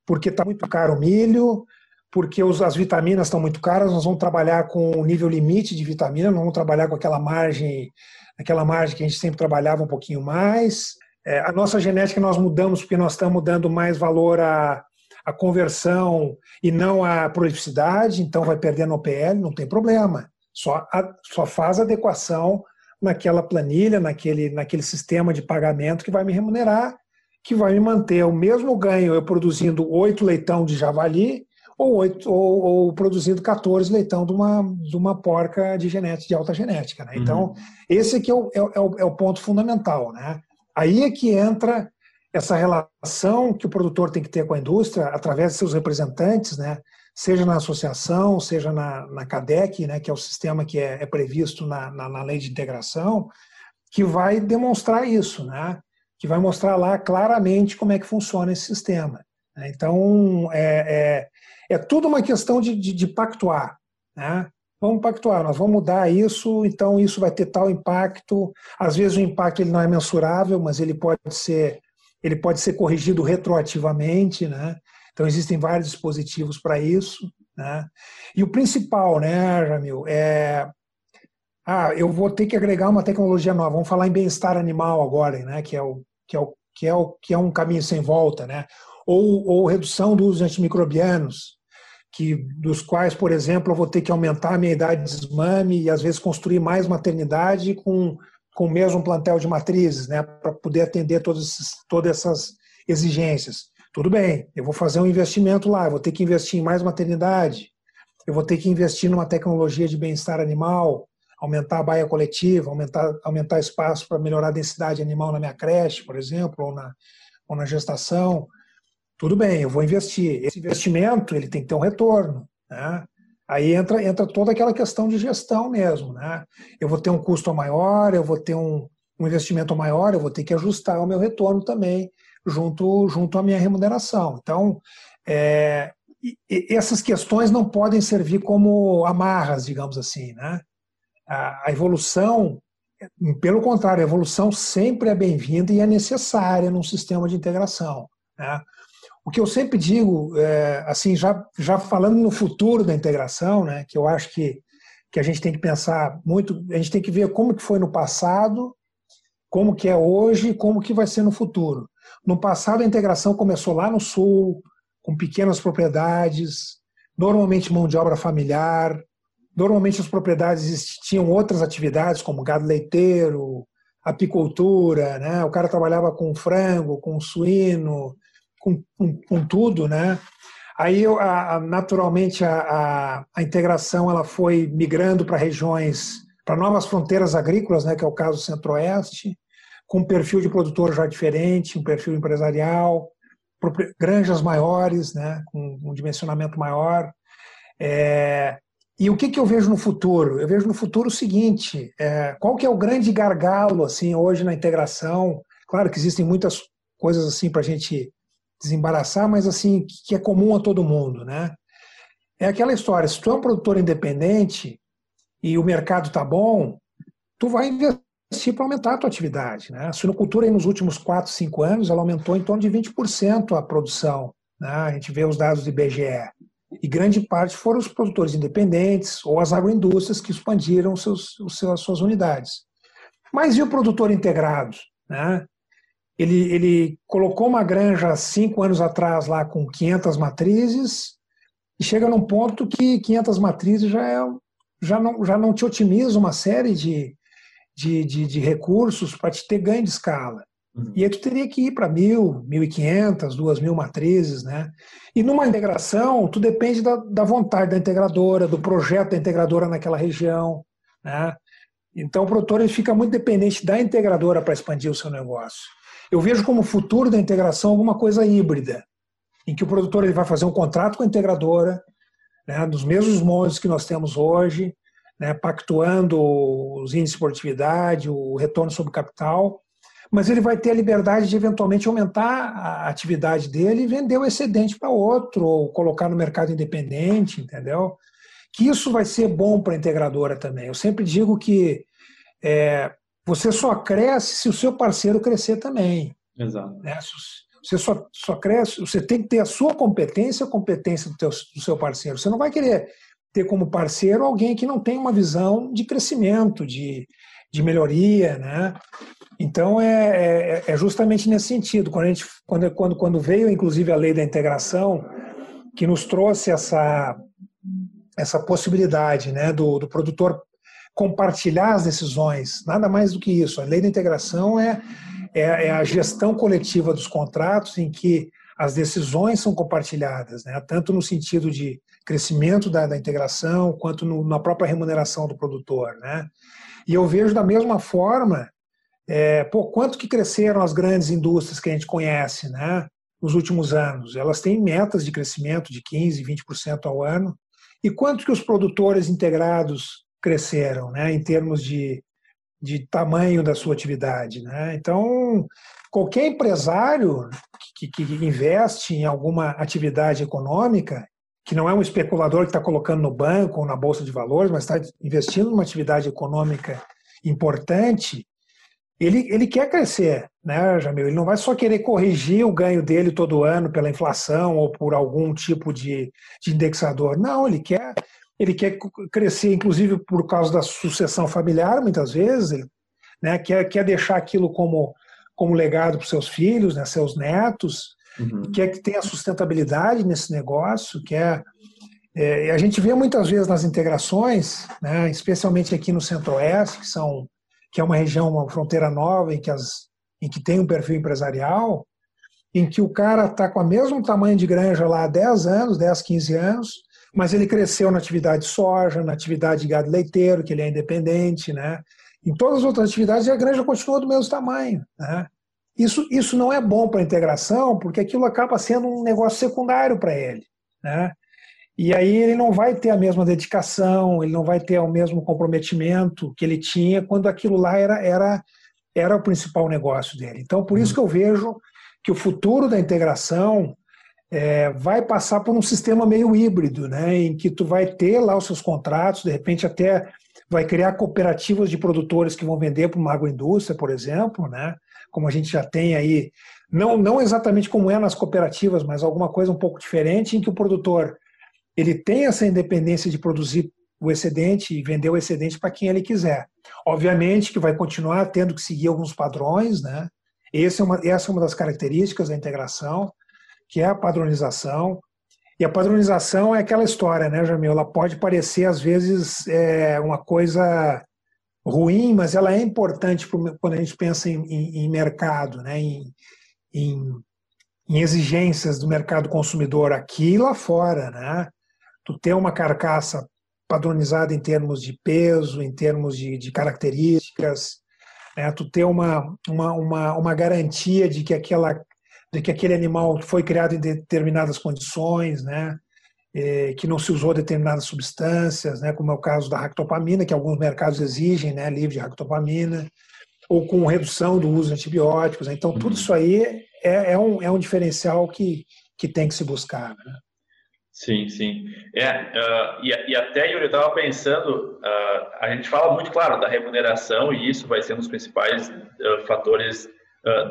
porque está muito caro o milho, porque os, as vitaminas estão muito caras, nós vamos trabalhar com o nível limite de vitamina, não vamos trabalhar com aquela margem, aquela margem que a gente sempre trabalhava um pouquinho mais. É, a nossa genética nós mudamos porque nós estamos dando mais valor à, à conversão e não à prolificidade, então vai perdendo OPL, não tem problema. Só, a, só faz adequação naquela planilha, naquele, naquele sistema de pagamento que vai me remunerar, que vai me manter o mesmo ganho eu produzindo oito leitão de javali ou, oito, ou, ou, produzindo 14 leitão de uma, de uma porca de genética, de alta genética. Né? Então, uhum. esse aqui é o, é, o, é o ponto fundamental. Né? Aí é que entra essa relação que o produtor tem que ter com a indústria através de seus representantes, né? seja na associação, seja na, na CADEC, né? que é o sistema que é, é previsto na, na, na, lei de integração, que vai demonstrar isso, né? que vai mostrar lá claramente como é que funciona esse sistema. Né? Então, é, é, é tudo uma questão de, de, de pactuar. Né? Vamos pactuar, nós vamos mudar isso, então isso vai ter tal impacto. Às vezes o impacto ele não é mensurável, mas ele pode ser, ele pode ser corrigido retroativamente, né? Então existem vários dispositivos para isso, né? E o principal, né, Jamil, é ah, eu vou ter que agregar uma tecnologia nova. Vamos falar em bem-estar animal agora, né? Que é o que é o que é o que é um caminho sem volta, né? Ou, ou redução do uso de antimicrobianos, que dos quais, por exemplo, eu vou ter que aumentar a minha idade de desmame e às vezes construir mais maternidade com, com o mesmo plantel de matrizes, né, para poder atender esses, todas essas exigências. Tudo bem, eu vou fazer um investimento lá, eu vou ter que investir em mais maternidade, eu vou ter que investir numa tecnologia de bem-estar animal, aumentar a baia coletiva, aumentar, aumentar espaço para melhorar a densidade animal na minha creche, por exemplo, ou na, ou na gestação tudo bem, eu vou investir. Esse investimento ele tem que ter um retorno. Né? Aí entra, entra toda aquela questão de gestão mesmo. Né? Eu vou ter um custo maior, eu vou ter um, um investimento maior, eu vou ter que ajustar o meu retorno também junto, junto à minha remuneração. Então, é, essas questões não podem servir como amarras, digamos assim. Né? A, a evolução, pelo contrário, a evolução sempre é bem-vinda e é necessária num sistema de integração. Né? O que eu sempre digo, é, assim, já, já falando no futuro da integração, né, que eu acho que, que a gente tem que pensar muito, a gente tem que ver como que foi no passado, como que é hoje e como que vai ser no futuro. No passado, a integração começou lá no sul, com pequenas propriedades, normalmente mão de obra familiar, normalmente as propriedades tinham outras atividades, como gado leiteiro, apicultura, né? o cara trabalhava com frango, com suíno, com, com, com tudo, né? Aí, a, a, naturalmente, a, a, integração ela foi migrando para regiões, para novas fronteiras agrícolas, né, que é o caso Centro-Oeste, com um perfil de produtor já diferente, um perfil empresarial, granjas maiores, né, com um dimensionamento maior. É, e o que, que eu vejo no futuro? Eu vejo no futuro o seguinte: é, qual que é o grande gargalo assim hoje na integração? Claro que existem muitas coisas assim para a gente desembaraçar, mas assim, que é comum a todo mundo, né? É aquela história, se tu é um produtor independente e o mercado está bom, tu vai investir para aumentar a tua atividade, né? A suinocultura aí nos últimos 4, 5 anos, ela aumentou em torno de 20% a produção, né? A gente vê os dados do IBGE. E grande parte foram os produtores independentes ou as agroindústrias que expandiram seus, os seus, as suas unidades. Mas e o produtor integrado? Né? Ele, ele colocou uma granja cinco anos atrás lá com 500 matrizes e chega num ponto que 500 matrizes já, é, já, não, já não te otimiza uma série de, de, de, de recursos para te ter ganho de escala. Uhum. E aí tu teria que ir para mil, mil e quinhentas, duas mil matrizes, né? E numa integração, tu depende da, da vontade da integradora, do projeto da integradora naquela região, né? Então o produtor ele fica muito dependente da integradora para expandir o seu negócio. Eu vejo como futuro da integração alguma coisa híbrida, em que o produtor ele vai fazer um contrato com a integradora, né, dos mesmos moldes que nós temos hoje, né, pactuando os índices de produtividade, o retorno sobre capital, mas ele vai ter a liberdade de eventualmente aumentar a atividade dele e vender o excedente para outro, ou colocar no mercado independente, entendeu? Que isso vai ser bom para a integradora também. Eu sempre digo que é, você só cresce se o seu parceiro crescer também. Exato. Né? Você só, só cresce, você tem que ter a sua competência, a competência do, teu, do seu parceiro. Você não vai querer ter como parceiro alguém que não tem uma visão de crescimento, de, de melhoria, né? Então é, é, é, justamente nesse sentido. Quando, a gente, quando, quando, quando veio, inclusive, a lei da integração, que nos trouxe essa, essa possibilidade né, do, do produtor compartilhar as decisões, nada mais do que isso. A lei da integração é, é, é a gestão coletiva dos contratos em que as decisões são compartilhadas, né? tanto no sentido de crescimento da, da integração, quanto no, na própria remuneração do produtor. Né? E eu vejo da mesma forma, é, pô, quanto que cresceram as grandes indústrias que a gente conhece né? nos últimos anos. Elas têm metas de crescimento de 15%, 20% ao ano. E quanto que os produtores integrados cresceram, né, em termos de, de tamanho da sua atividade. Né? Então, qualquer empresário que, que, investe em alguma atividade econômica, que não é um especulador que está colocando no banco ou na bolsa de valores, mas está investindo numa atividade econômica importante, ele, ele quer crescer, né, Jamil? Ele não vai só querer corrigir o ganho dele todo ano pela inflação ou por algum tipo de, de indexador. Não, ele quer ele quer crescer, inclusive por causa da sucessão familiar, muitas vezes, ele né, quer, quer deixar aquilo como, como legado para seus filhos, né, seus netos, uhum. quer que tenha sustentabilidade nesse negócio, quer. É, a gente vê muitas vezes nas integrações, né, especialmente aqui no Centro-Oeste, que, são, que é uma região, uma fronteira nova, em que, as, em que tem um perfil empresarial, em que o cara está com o mesmo tamanho de granja lá há 10 anos, 10, 15 anos, mas ele cresceu na atividade de soja, na atividade de gado leiteiro, que ele é independente, né? Em todas as outras atividades, a granja continua do mesmo tamanho, né? Isso, isso não é bom para a integração, porque aquilo acaba sendo um negócio secundário para ele, né? E aí ele não vai ter a mesma dedicação, ele não vai ter o mesmo comprometimento que ele tinha quando aquilo lá era, era, era o principal negócio dele. Então, por isso uhum. que eu vejo que o futuro da integração é, vai passar por um sistema meio híbrido, né, em que tu vai ter lá os seus contratos, de repente até vai criar cooperativas de produtores que vão vender para uma agroindústria, por exemplo, né, como a gente já tem aí, não, não exatamente como é nas cooperativas, mas alguma coisa um pouco diferente, em que o produtor ele tem essa independência de produzir o excedente e vender o excedente para quem ele quiser. Obviamente que vai continuar tendo que seguir alguns padrões, né? Essa é uma, essa é uma das características da integração que é a padronização. E a padronização é aquela história, né, Jamil? Ela pode parecer, às vezes, é, uma coisa ruim, mas ela é importante quando a gente pensa em, em, em mercado, né? Em, em, exigências do mercado consumidor aqui e lá fora. Né? Tu ter uma carcaça padronizada em termos de peso, em termos de, de características, né? tu ter uma, uma, uma, uma garantia de que aquela de que aquele animal foi criado em determinadas condições, né? Que não se usou determinadas substâncias, né? como é o caso da ractopamina, que alguns mercados exigem, né? livre de ractopamina, ou com redução do uso de antibióticos. Né? Então, tudo uhum. isso aí é, é, um, é um diferencial que, que tem que se buscar. Né? Sim, sim. É, uh, e, e, até, Yuri, eu estava pensando, uh, a gente fala muito, claro, da remuneração, e isso vai ser um dos principais uh, fatores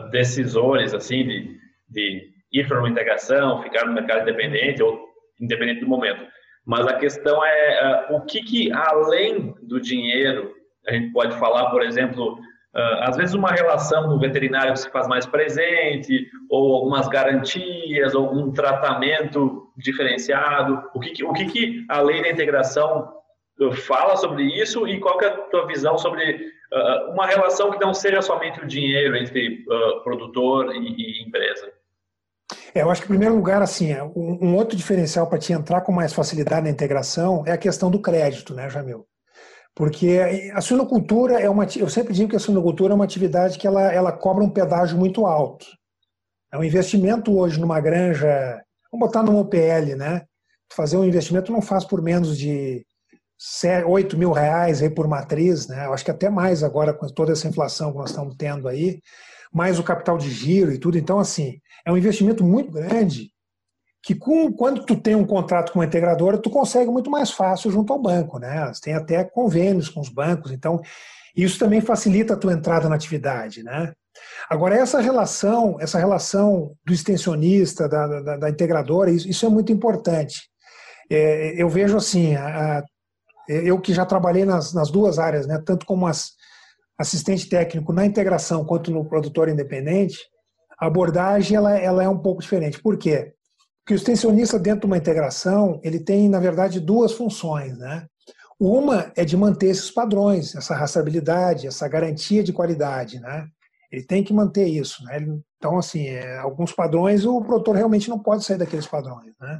decisores, assim, de, de ir para uma integração, ficar no mercado independente ou independente do momento. Mas a questão é uh, o que, que, além do dinheiro, a gente pode falar, por exemplo, uh, às vezes uma relação no veterinário se faz mais presente, ou algumas garantias, ou algum tratamento diferenciado. O que, que o que, que a lei da integração fala sobre isso e qual é a tua visão sobre uh, uma relação que não seja somente o dinheiro entre produtor e, e empresa? É, eu acho que, em primeiro lugar, assim, é, um, outro diferencial para te entrar com mais facilidade na integração é a questão do crédito, né, Jamil? Porque a suinocultura é uma. Eu sempre digo que a suinocultura é uma atividade que ela, ela cobra um pedágio muito alto. É um investimento hoje numa granja. Vamos botar numa OPL, né? Fazer um investimento não faz por menos de 8 mil reais aí por matriz, né? Eu acho que até mais agora com toda essa inflação que nós estamos tendo aí. mais o capital de giro e tudo. Então, assim, é um investimento muito grande que com, quando tu tem um contrato com uma integradora, tu consegue muito mais fácil junto ao banco, né? Tem até convênios com os bancos, então isso também facilita a tua entrada na atividade, né? Agora, essa relação, essa relação do extensionista, da, da, da integradora, isso, isso, é muito importante. É, eu vejo assim, a, a, eu que já trabalhei nas, nas duas áreas, né, tanto como as, assistente técnico na integração quanto no produtor independente, a abordagem ela, ela é um pouco diferente. Por quê? Porque o extensionista dentro de uma integração, ele tem, na verdade, duas funções, né? Uma é de manter esses padrões, essa rastreabilidade, essa garantia de qualidade, né? Ele tem que manter isso, né? Então, assim, é, alguns padrões o produtor realmente não pode sair daqueles padrões, né?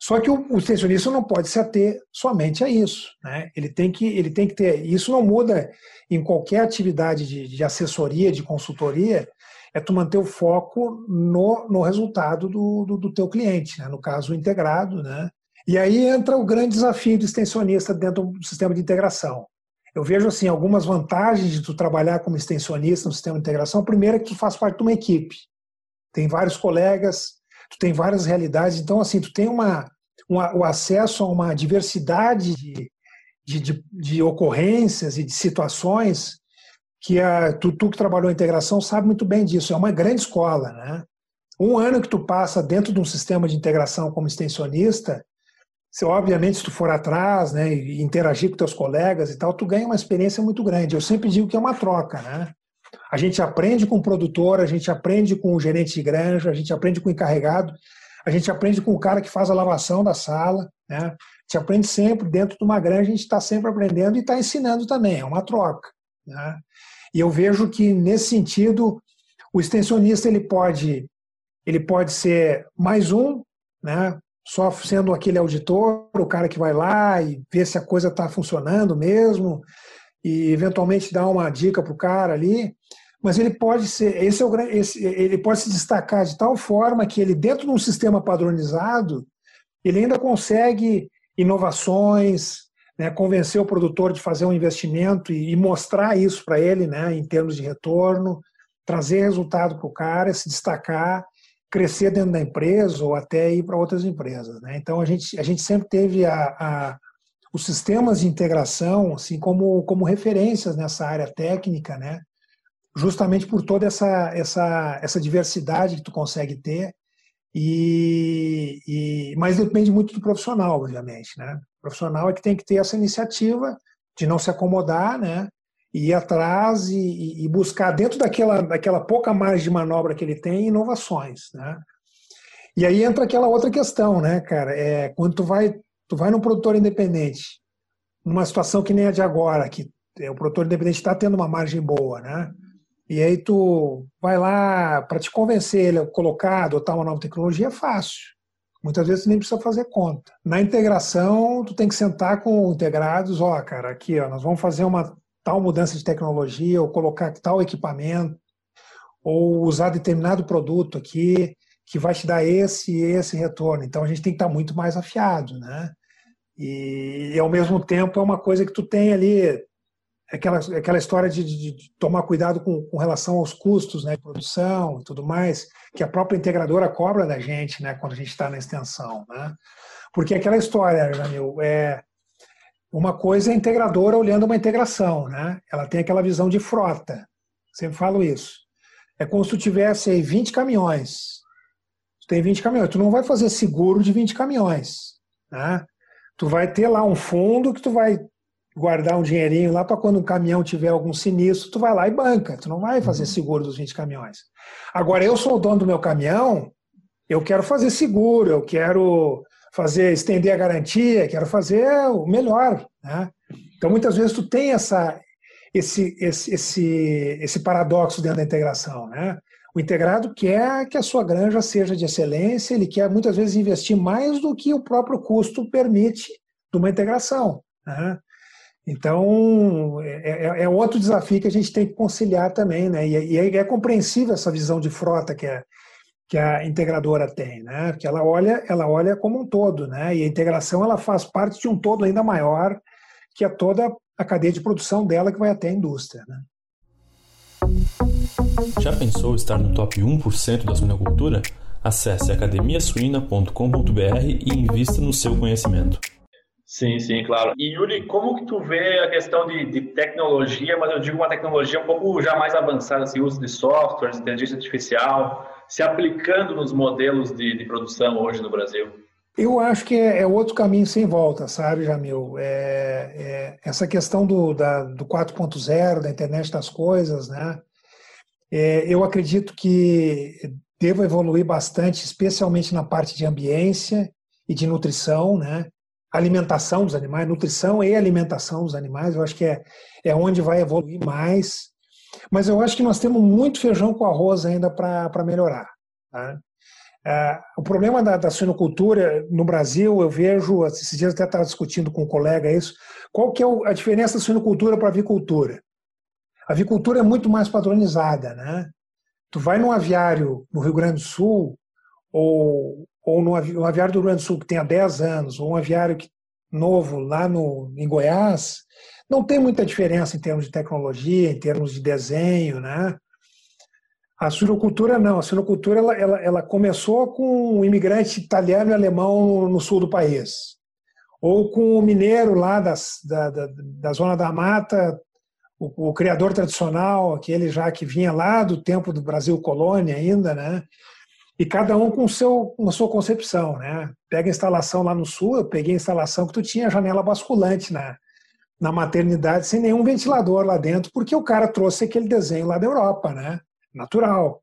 Só que o, o extensionista não pode se ater somente a isso. Né? Ele, tem que, ele tem que ter. Isso não muda em qualquer atividade de, de assessoria, de consultoria, é tu manter o foco no, no resultado do, do, do teu cliente, né? no caso, integrado. Né? E aí entra o grande desafio do extensionista dentro do sistema de integração. Eu vejo assim algumas vantagens de tu trabalhar como extensionista no sistema de integração. Primeiro é que tu faz parte de uma equipe. Tem vários colegas, tu tem várias realidades, então assim, tu tem uma, uma o acesso a uma diversidade de, de, de, de, ocorrências e de situações que a, tu, tu que trabalhou em integração sabe muito bem disso, é uma grande escola, né? Um ano que tu passa dentro de um sistema de integração como extensionista, se obviamente se tu for atrás, né, e interagir com teus colegas e tal, tu ganha uma experiência muito grande. Eu sempre digo que é uma troca, né? A gente aprende com o produtor, a gente aprende com o gerente de granja, a gente aprende com o encarregado, a gente aprende com o cara que faz a lavação da sala, né? A gente aprende sempre dentro de uma granja, a gente está sempre aprendendo e está ensinando também, é uma troca, né? E eu vejo que nesse sentido o extensionista ele pode ele pode ser mais um, né? Só sendo aquele auditor, o cara que vai lá e vê se a coisa está funcionando mesmo, e eventualmente dar uma dica para o cara ali, mas ele pode ser, esse é o esse, ele pode se destacar de tal forma que ele dentro de um sistema padronizado, ele ainda consegue inovações, né, convencer o produtor de fazer um investimento e, e mostrar isso para ele, né, em termos de retorno, trazer resultado para o cara, se destacar, crescer dentro da empresa ou até ir para outras empresas, né? Então a gente a gente sempre teve a, a os sistemas de integração assim como, como referências nessa área técnica, né? justamente por toda essa, essa, essa diversidade que tu consegue ter, e, e, mas depende muito do profissional, obviamente. Né? Profissional é que tem que ter essa iniciativa de não se acomodar, né? e ir atrás e, e buscar dentro daquela, daquela pouca margem de manobra que ele tem inovações. Né? E aí entra aquela outra questão, né, cara? É, quando tu vai tu vai num produtor independente, numa situação que nem a de agora, que o produtor independente está tendo uma margem boa, né? E aí tu vai lá para te convencer ele a colocar, adotar uma nova tecnologia é fácil. Muitas vezes nem precisa fazer conta. Na integração, tu tem que sentar com integrados, ó, cara, aqui, ó, nós vamos fazer uma tal mudança de tecnologia, ou colocar tal equipamento, ou usar determinado produto aqui que vai te dar esse e esse retorno. Então a gente tem que estar muito mais afiado, né? E, e, ao mesmo tempo é uma coisa que tu tem ali aquela, aquela história de, de, tomar cuidado com, com, relação aos custos né, de produção e tudo mais, que a própria integradora cobra da gente né, quando a gente está na extensão. Né? Porque aquela história, Jamil, é uma coisa é integradora olhando uma integração, né? ela tem aquela visão de frota, sempre falo isso. É como se tu tivesse aí 20 caminhões. Tu tem 20 caminhões, tu não vai fazer seguro de 20 caminhões. Né? tu vai ter lá um fundo que tu vai guardar um dinheirinho lá para quando um caminhão tiver algum sinistro, tu vai lá e banca. Tu não vai fazer uhum. seguro dos 20 caminhões. Agora, eu sou o dono do meu caminhão, eu quero fazer seguro, eu quero fazer estender a garantia, quero fazer o melhor. Né? Então, muitas vezes, tu tem essa, esse, esse, esse, esse paradoxo dentro da integração. Né? O integrado quer que a sua granja seja de excelência, ele quer muitas vezes investir mais do que o próprio custo permite de uma integração. Né? Então, é, é, é, outro desafio que a gente tem que conciliar também, né? E, e é, é compreensível essa visão de frota que a, que a integradora tem, né? Porque ela olha, ela olha como um todo, né? E a integração ela faz parte de um todo ainda maior, que é toda a cadeia de produção dela que vai até a indústria, né? Já pensou estar no top 1% da suinocultura? Acesse academiasuina.com.br e invista no seu conhecimento. Sim, sim, claro. E Yuri, como que tu vê a questão de, de, tecnologia, mas eu digo uma tecnologia um pouco já mais avançada, assim, uso de softwares, inteligência artificial, se aplicando nos modelos de, de produção hoje no Brasil? Eu acho que é, é, outro caminho sem volta, sabe, Jamil? É, é essa questão do, da, do 4.0, da internet das coisas, né? É, eu acredito que deva evoluir bastante, especialmente na parte de ambiência e de nutrição, né? Alimentação dos animais, nutrição e alimentação dos animais, eu acho que é, é onde vai evoluir mais. Mas eu acho que nós temos muito feijão com arroz ainda para melhorar. Tá? É, o problema da, da suinocultura no Brasil, eu vejo, esses dias até estava discutindo com um colega isso, qual que é a diferença da suinocultura para a avicultura? A avicultura é muito mais padronizada, né? Tu vai num aviário no Rio Grande do Sul, ou, ou no, no aviário do Rio Grande do Sul que tem há 10 anos, ou um aviário que, novo lá no, em Goiás, não tem muita diferença em termos de tecnologia, em termos de desenho, né? A suinocultura não, a suinocultura ela, ela, ela começou com um imigrante italiano e alemão no sul do país, ou com o mineiro lá das, da, da, da zona da mata, o, o, criador tradicional, aquele já que vinha lá do tempo do Brasil colônia ainda, né? E cada um com, seu, com a sua concepção, né? Pega a instalação lá no sul, eu peguei a instalação que tu tinha janela basculante na, na maternidade sem nenhum ventilador lá dentro, porque o cara trouxe aquele desenho lá da Europa, né? natural.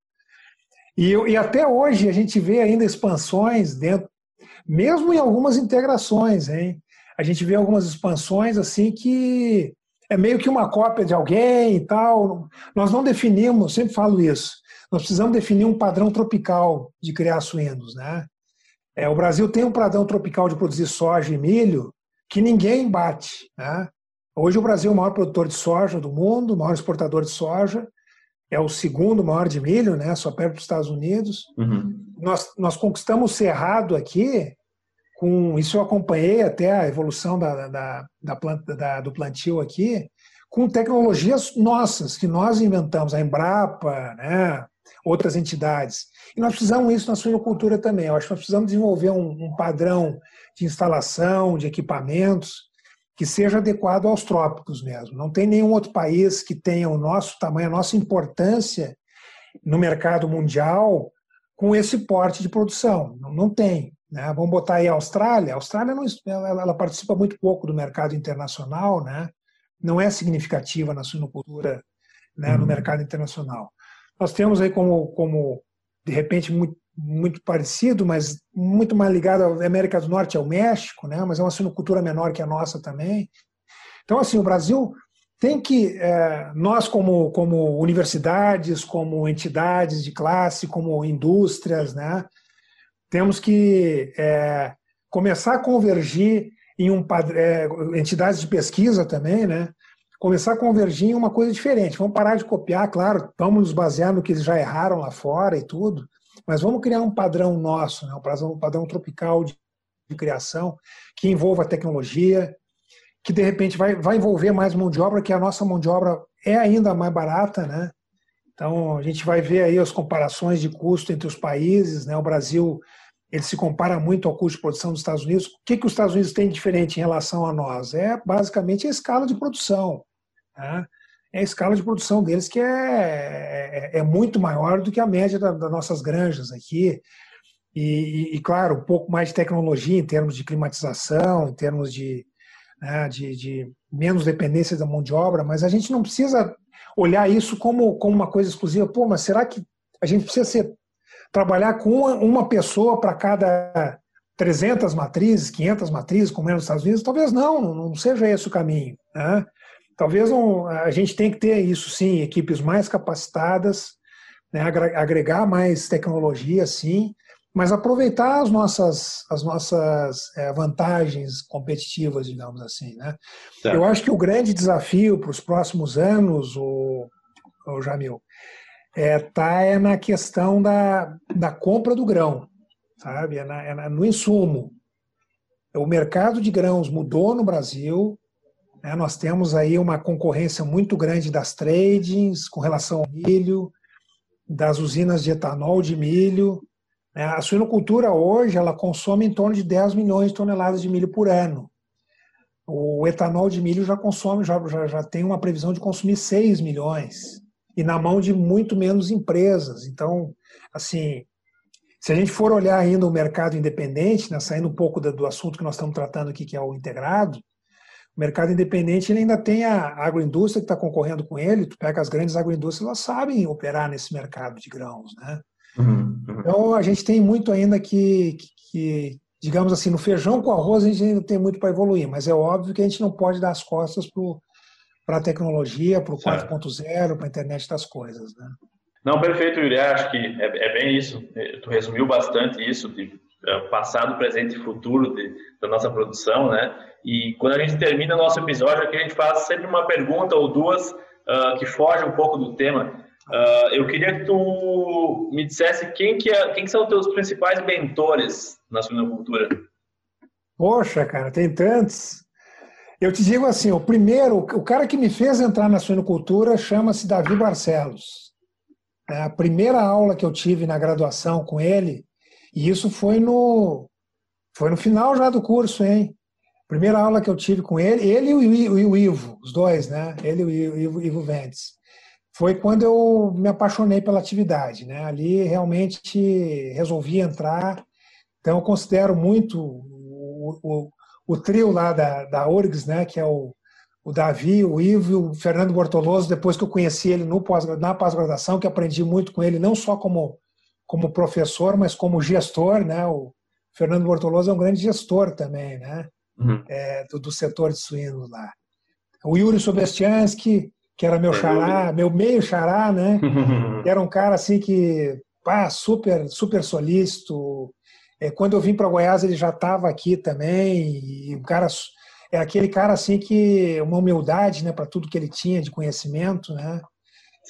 E, e até hoje a gente vê ainda expansões dentro, mesmo em algumas integrações, hein? A gente vê algumas expansões assim que é meio que uma cópia de alguém e tal. Nós não definimos, sempre falo isso, nós precisamos definir um padrão tropical de criar suínos, né? É, o Brasil tem um padrão tropical de produzir soja e milho que ninguém bate, né? Hoje o Brasil é o maior produtor de soja do mundo, o maior exportador de soja, é o segundo maior de milho, né? Só perto dos Estados Unidos. Uhum. Nós, nós conquistamos o Cerrado aqui, com isso eu acompanhei até a evolução da, da, da planta, da, do plantio aqui, com tecnologias nossas, que nós inventamos, a Embrapa, né? Outras entidades. E nós precisamos isso na suinocultura também. Eu acho que nós precisamos desenvolver um, um padrão de instalação, de equipamentos, que seja adequado aos trópicos mesmo. Não tem nenhum outro país que tenha o nosso tamanho, a nossa importância no mercado mundial com esse porte de produção. Não, não tem. Né? Vamos botar aí a Austrália. A Austrália não, ela, ela, participa muito pouco do mercado internacional, né? não é significativa na suinocultura né, no uhum. mercado internacional. Nós temos aí como, como de repente, muito, muito parecido, mas muito mais ligado à América do Norte, ao México, né? mas é uma sinocultura menor que a nossa também. Então, assim, o Brasil tem que, é, nós como, como universidades, como entidades de classe, como indústrias, né? temos que é, começar a convergir em um é, entidades de pesquisa também, né? Começar a convergir em uma coisa diferente. Vamos parar de copiar, claro, vamos nos basear no que eles já erraram lá fora e tudo, mas vamos criar um padrão nosso, né? um, padrão, um padrão tropical de, de criação que envolva tecnologia, que de repente vai, vai envolver mais mão de obra, que a nossa mão de obra é ainda mais barata, né? Então a gente vai ver aí as comparações de custo entre os países, né? O Brasil ele se compara muito ao custo de produção dos Estados Unidos. O que, que os Estados Unidos têm de diferente em relação a nós? É basicamente a escala de produção. Né? é a escala de produção deles que é, é, é muito maior do que a média da, das nossas granjas aqui. E, e, claro, um pouco mais de tecnologia em termos de climatização, em termos de, né, de, de, menos dependência da mão de obra, mas a gente não precisa olhar isso como, como uma coisa exclusiva. Pô, mas será que a gente precisa ser, trabalhar com uma, uma pessoa para cada 300 matrizes, 500 matrizes, como é nos Estados Unidos? Talvez não, não seja esse o caminho. Né? Talvez um, a gente tem que ter isso sim, equipes mais capacitadas, né, agregar mais tecnologia, sim, mas aproveitar as nossas, as nossas é, vantagens competitivas, digamos assim. Né? Eu acho que o grande desafio para os próximos anos, o, o Jamil, é, tá é na questão da, da compra do grão, sabe? É, na, é no insumo. O mercado de grãos mudou no Brasil, né? Nós temos aí uma concorrência muito grande das tradings com relação ao milho. das usinas de etanol de milho. Né? A suinocultura hoje ela consome em torno de 10 milhões de toneladas de milho por ano. O etanol de milho já consome, já, já, já tem uma previsão de consumir 6 milhões, e na mão de muito menos empresas. Então, assim, se a gente for olhar ainda o mercado independente, né, saindo um pouco do, do assunto que nós estamos tratando aqui, que é o integrado, o mercado independente ele ainda tem a agroindústria que está concorrendo com ele. Tu pega as grandes agroindústrias, elas sabem operar nesse mercado de grãos, né? Uhum, uhum. Então a gente tem muito ainda que, que, que, digamos assim, no feijão com arroz a gente ainda tem muito para evoluir, mas é óbvio que a gente não pode dar as costas para a tecnologia, para o 4.0, para a internet das coisas, né? Não, perfeito, Yuri. Acho que é, é bem isso. Tu resumiu bastante isso de é, passado, presente e futuro de, da nossa produção, né? E quando a gente termina o nosso episódio aqui, a gente faz sempre uma pergunta ou duas uh, que fogem um pouco do tema. Uh, eu queria que tu me dissesse quem que, é, quem que são os teus principais mentores na suinocultura. Poxa, cara, tem tantos. Eu te digo assim, o primeiro, o cara que me fez entrar na suinocultura chama-se Davi Barcelos. É a primeira aula que eu tive na graduação com ele, e isso foi no foi no final já do curso, hein? Primeira aula que eu tive com ele, ele e o, Ivo, os dois, né? Ele e o Ivo, Ivo Vendes. Foi quando eu me apaixonei pela atividade, né? Ali realmente resolvi entrar. Então eu considero muito o, o, o trio lá da, da URGS, né? Que é o, o Davi, o Ivo e o Fernando Bortoloso, depois que eu conheci ele no pós, na pós-graduação, que aprendi muito com ele, não só como, como professor, mas como gestor, né? O Fernando Bortoloso é um grande gestor também, né? uhum. é, do, do, setor de suínos lá. O Yuri Sobestiansky, que era meu é, xará, meu meio xará, né? era um cara assim que, pá, super, super solícito. É, quando eu vim para Goiás, ele já estava aqui também. E o cara é aquele cara assim que uma humildade, né, para tudo que ele tinha de conhecimento, né?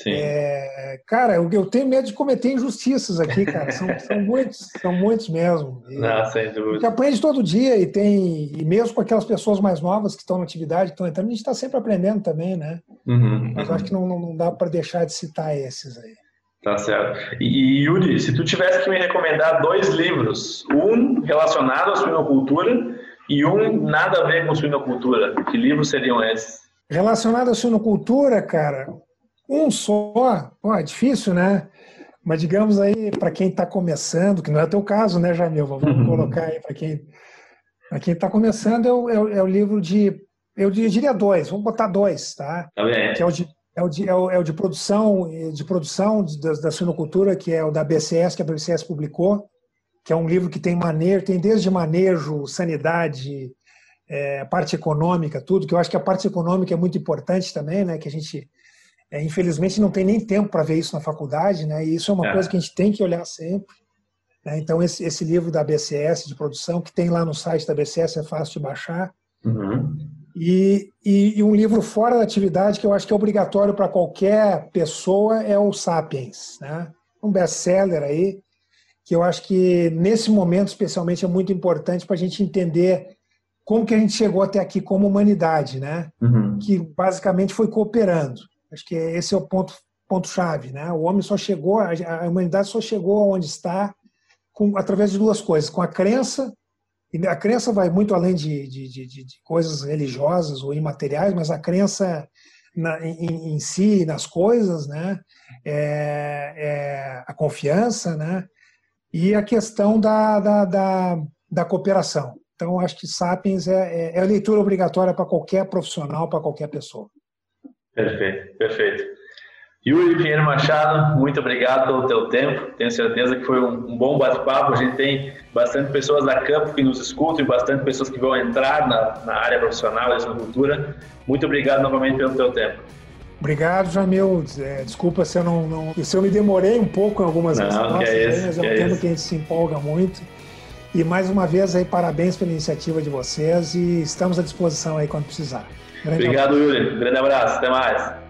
É, cara, eu, eu, tenho medo de cometer injustiças aqui, cara. São, são muitos, são muitos mesmo. E, Não, sem dúvida. A gente aprende todo dia e tem, e mesmo com aquelas pessoas mais novas que estão na atividade, que estão entrando, a gente está sempre aprendendo também, né? Uhum, Mas eu acho que não, não dá para deixar de citar esses aí. Tá certo. E Yuri, se tu tivesse que me recomendar dois livros, um relacionado à suinocultura e um nada a ver com suinocultura, que livros seriam esses? Relacionado à suinocultura, cara, um só, pô, é difícil, né? Mas digamos aí, para quem está começando, que não é o teu caso, né, Jamil? Vamos uhum. colocar aí para quem para quem está começando, é o, é, o, é o, livro de. Eu diria dois, vamos botar dois, tá? Tá bem. Que é o de, é o de, é o, é o de produção, de produção da, da suinocultura, que é o da BCS, que a BCS publicou, que é um livro que tem manejo, tem desde manejo, sanidade, é, parte econômica, tudo, que eu acho que a parte econômica é muito importante também, né? Que a gente é, infelizmente, não tem nem tempo para ver isso na faculdade, né? E isso é uma é. coisa que a gente tem que olhar sempre. Né? Então, esse, esse livro da BCS de produção, que tem lá no site da BCS, é fácil de baixar. Uhum. E, e, e, um livro fora da atividade que eu acho que é obrigatório para qualquer pessoa é o Sapiens, né? Um best-seller aí, que eu acho que nesse momento especialmente é muito importante para a gente entender como que a gente chegou até aqui como humanidade, né? Uhum. Que basicamente foi cooperando. Acho que esse é o ponto ponto chave, né? O homem só chegou, a humanidade só chegou aonde está com, através de duas coisas, com a crença e a crença vai muito além de, de, de, de coisas religiosas ou imateriais, mas a crença na, em, em, si, nas coisas, né? É, é a confiança, né? E a questão da, da, da, da cooperação. Então, acho que Sapiens é, é, é a leitura obrigatória para qualquer profissional, para qualquer pessoa. Perfeito, perfeito. Yuri Pinheiro Machado, muito obrigado pelo teu tempo. Tenho certeza que foi um, um bom bate-papo. A gente tem bastante pessoas da campo que nos escutam e bastante pessoas que vão entrar na, na área profissional da cultura. Muito obrigado novamente pelo teu tempo. Obrigado, Jamil. É, desculpa se eu não, não, se eu me demorei um pouco em algumas é esse, mas é um é tema esse. que a gente se empolga muito. E mais uma vez aí parabéns pela iniciativa de vocês e estamos à disposição aí quando precisar. Obrigado. Yuri. Grande abraço. Até mais.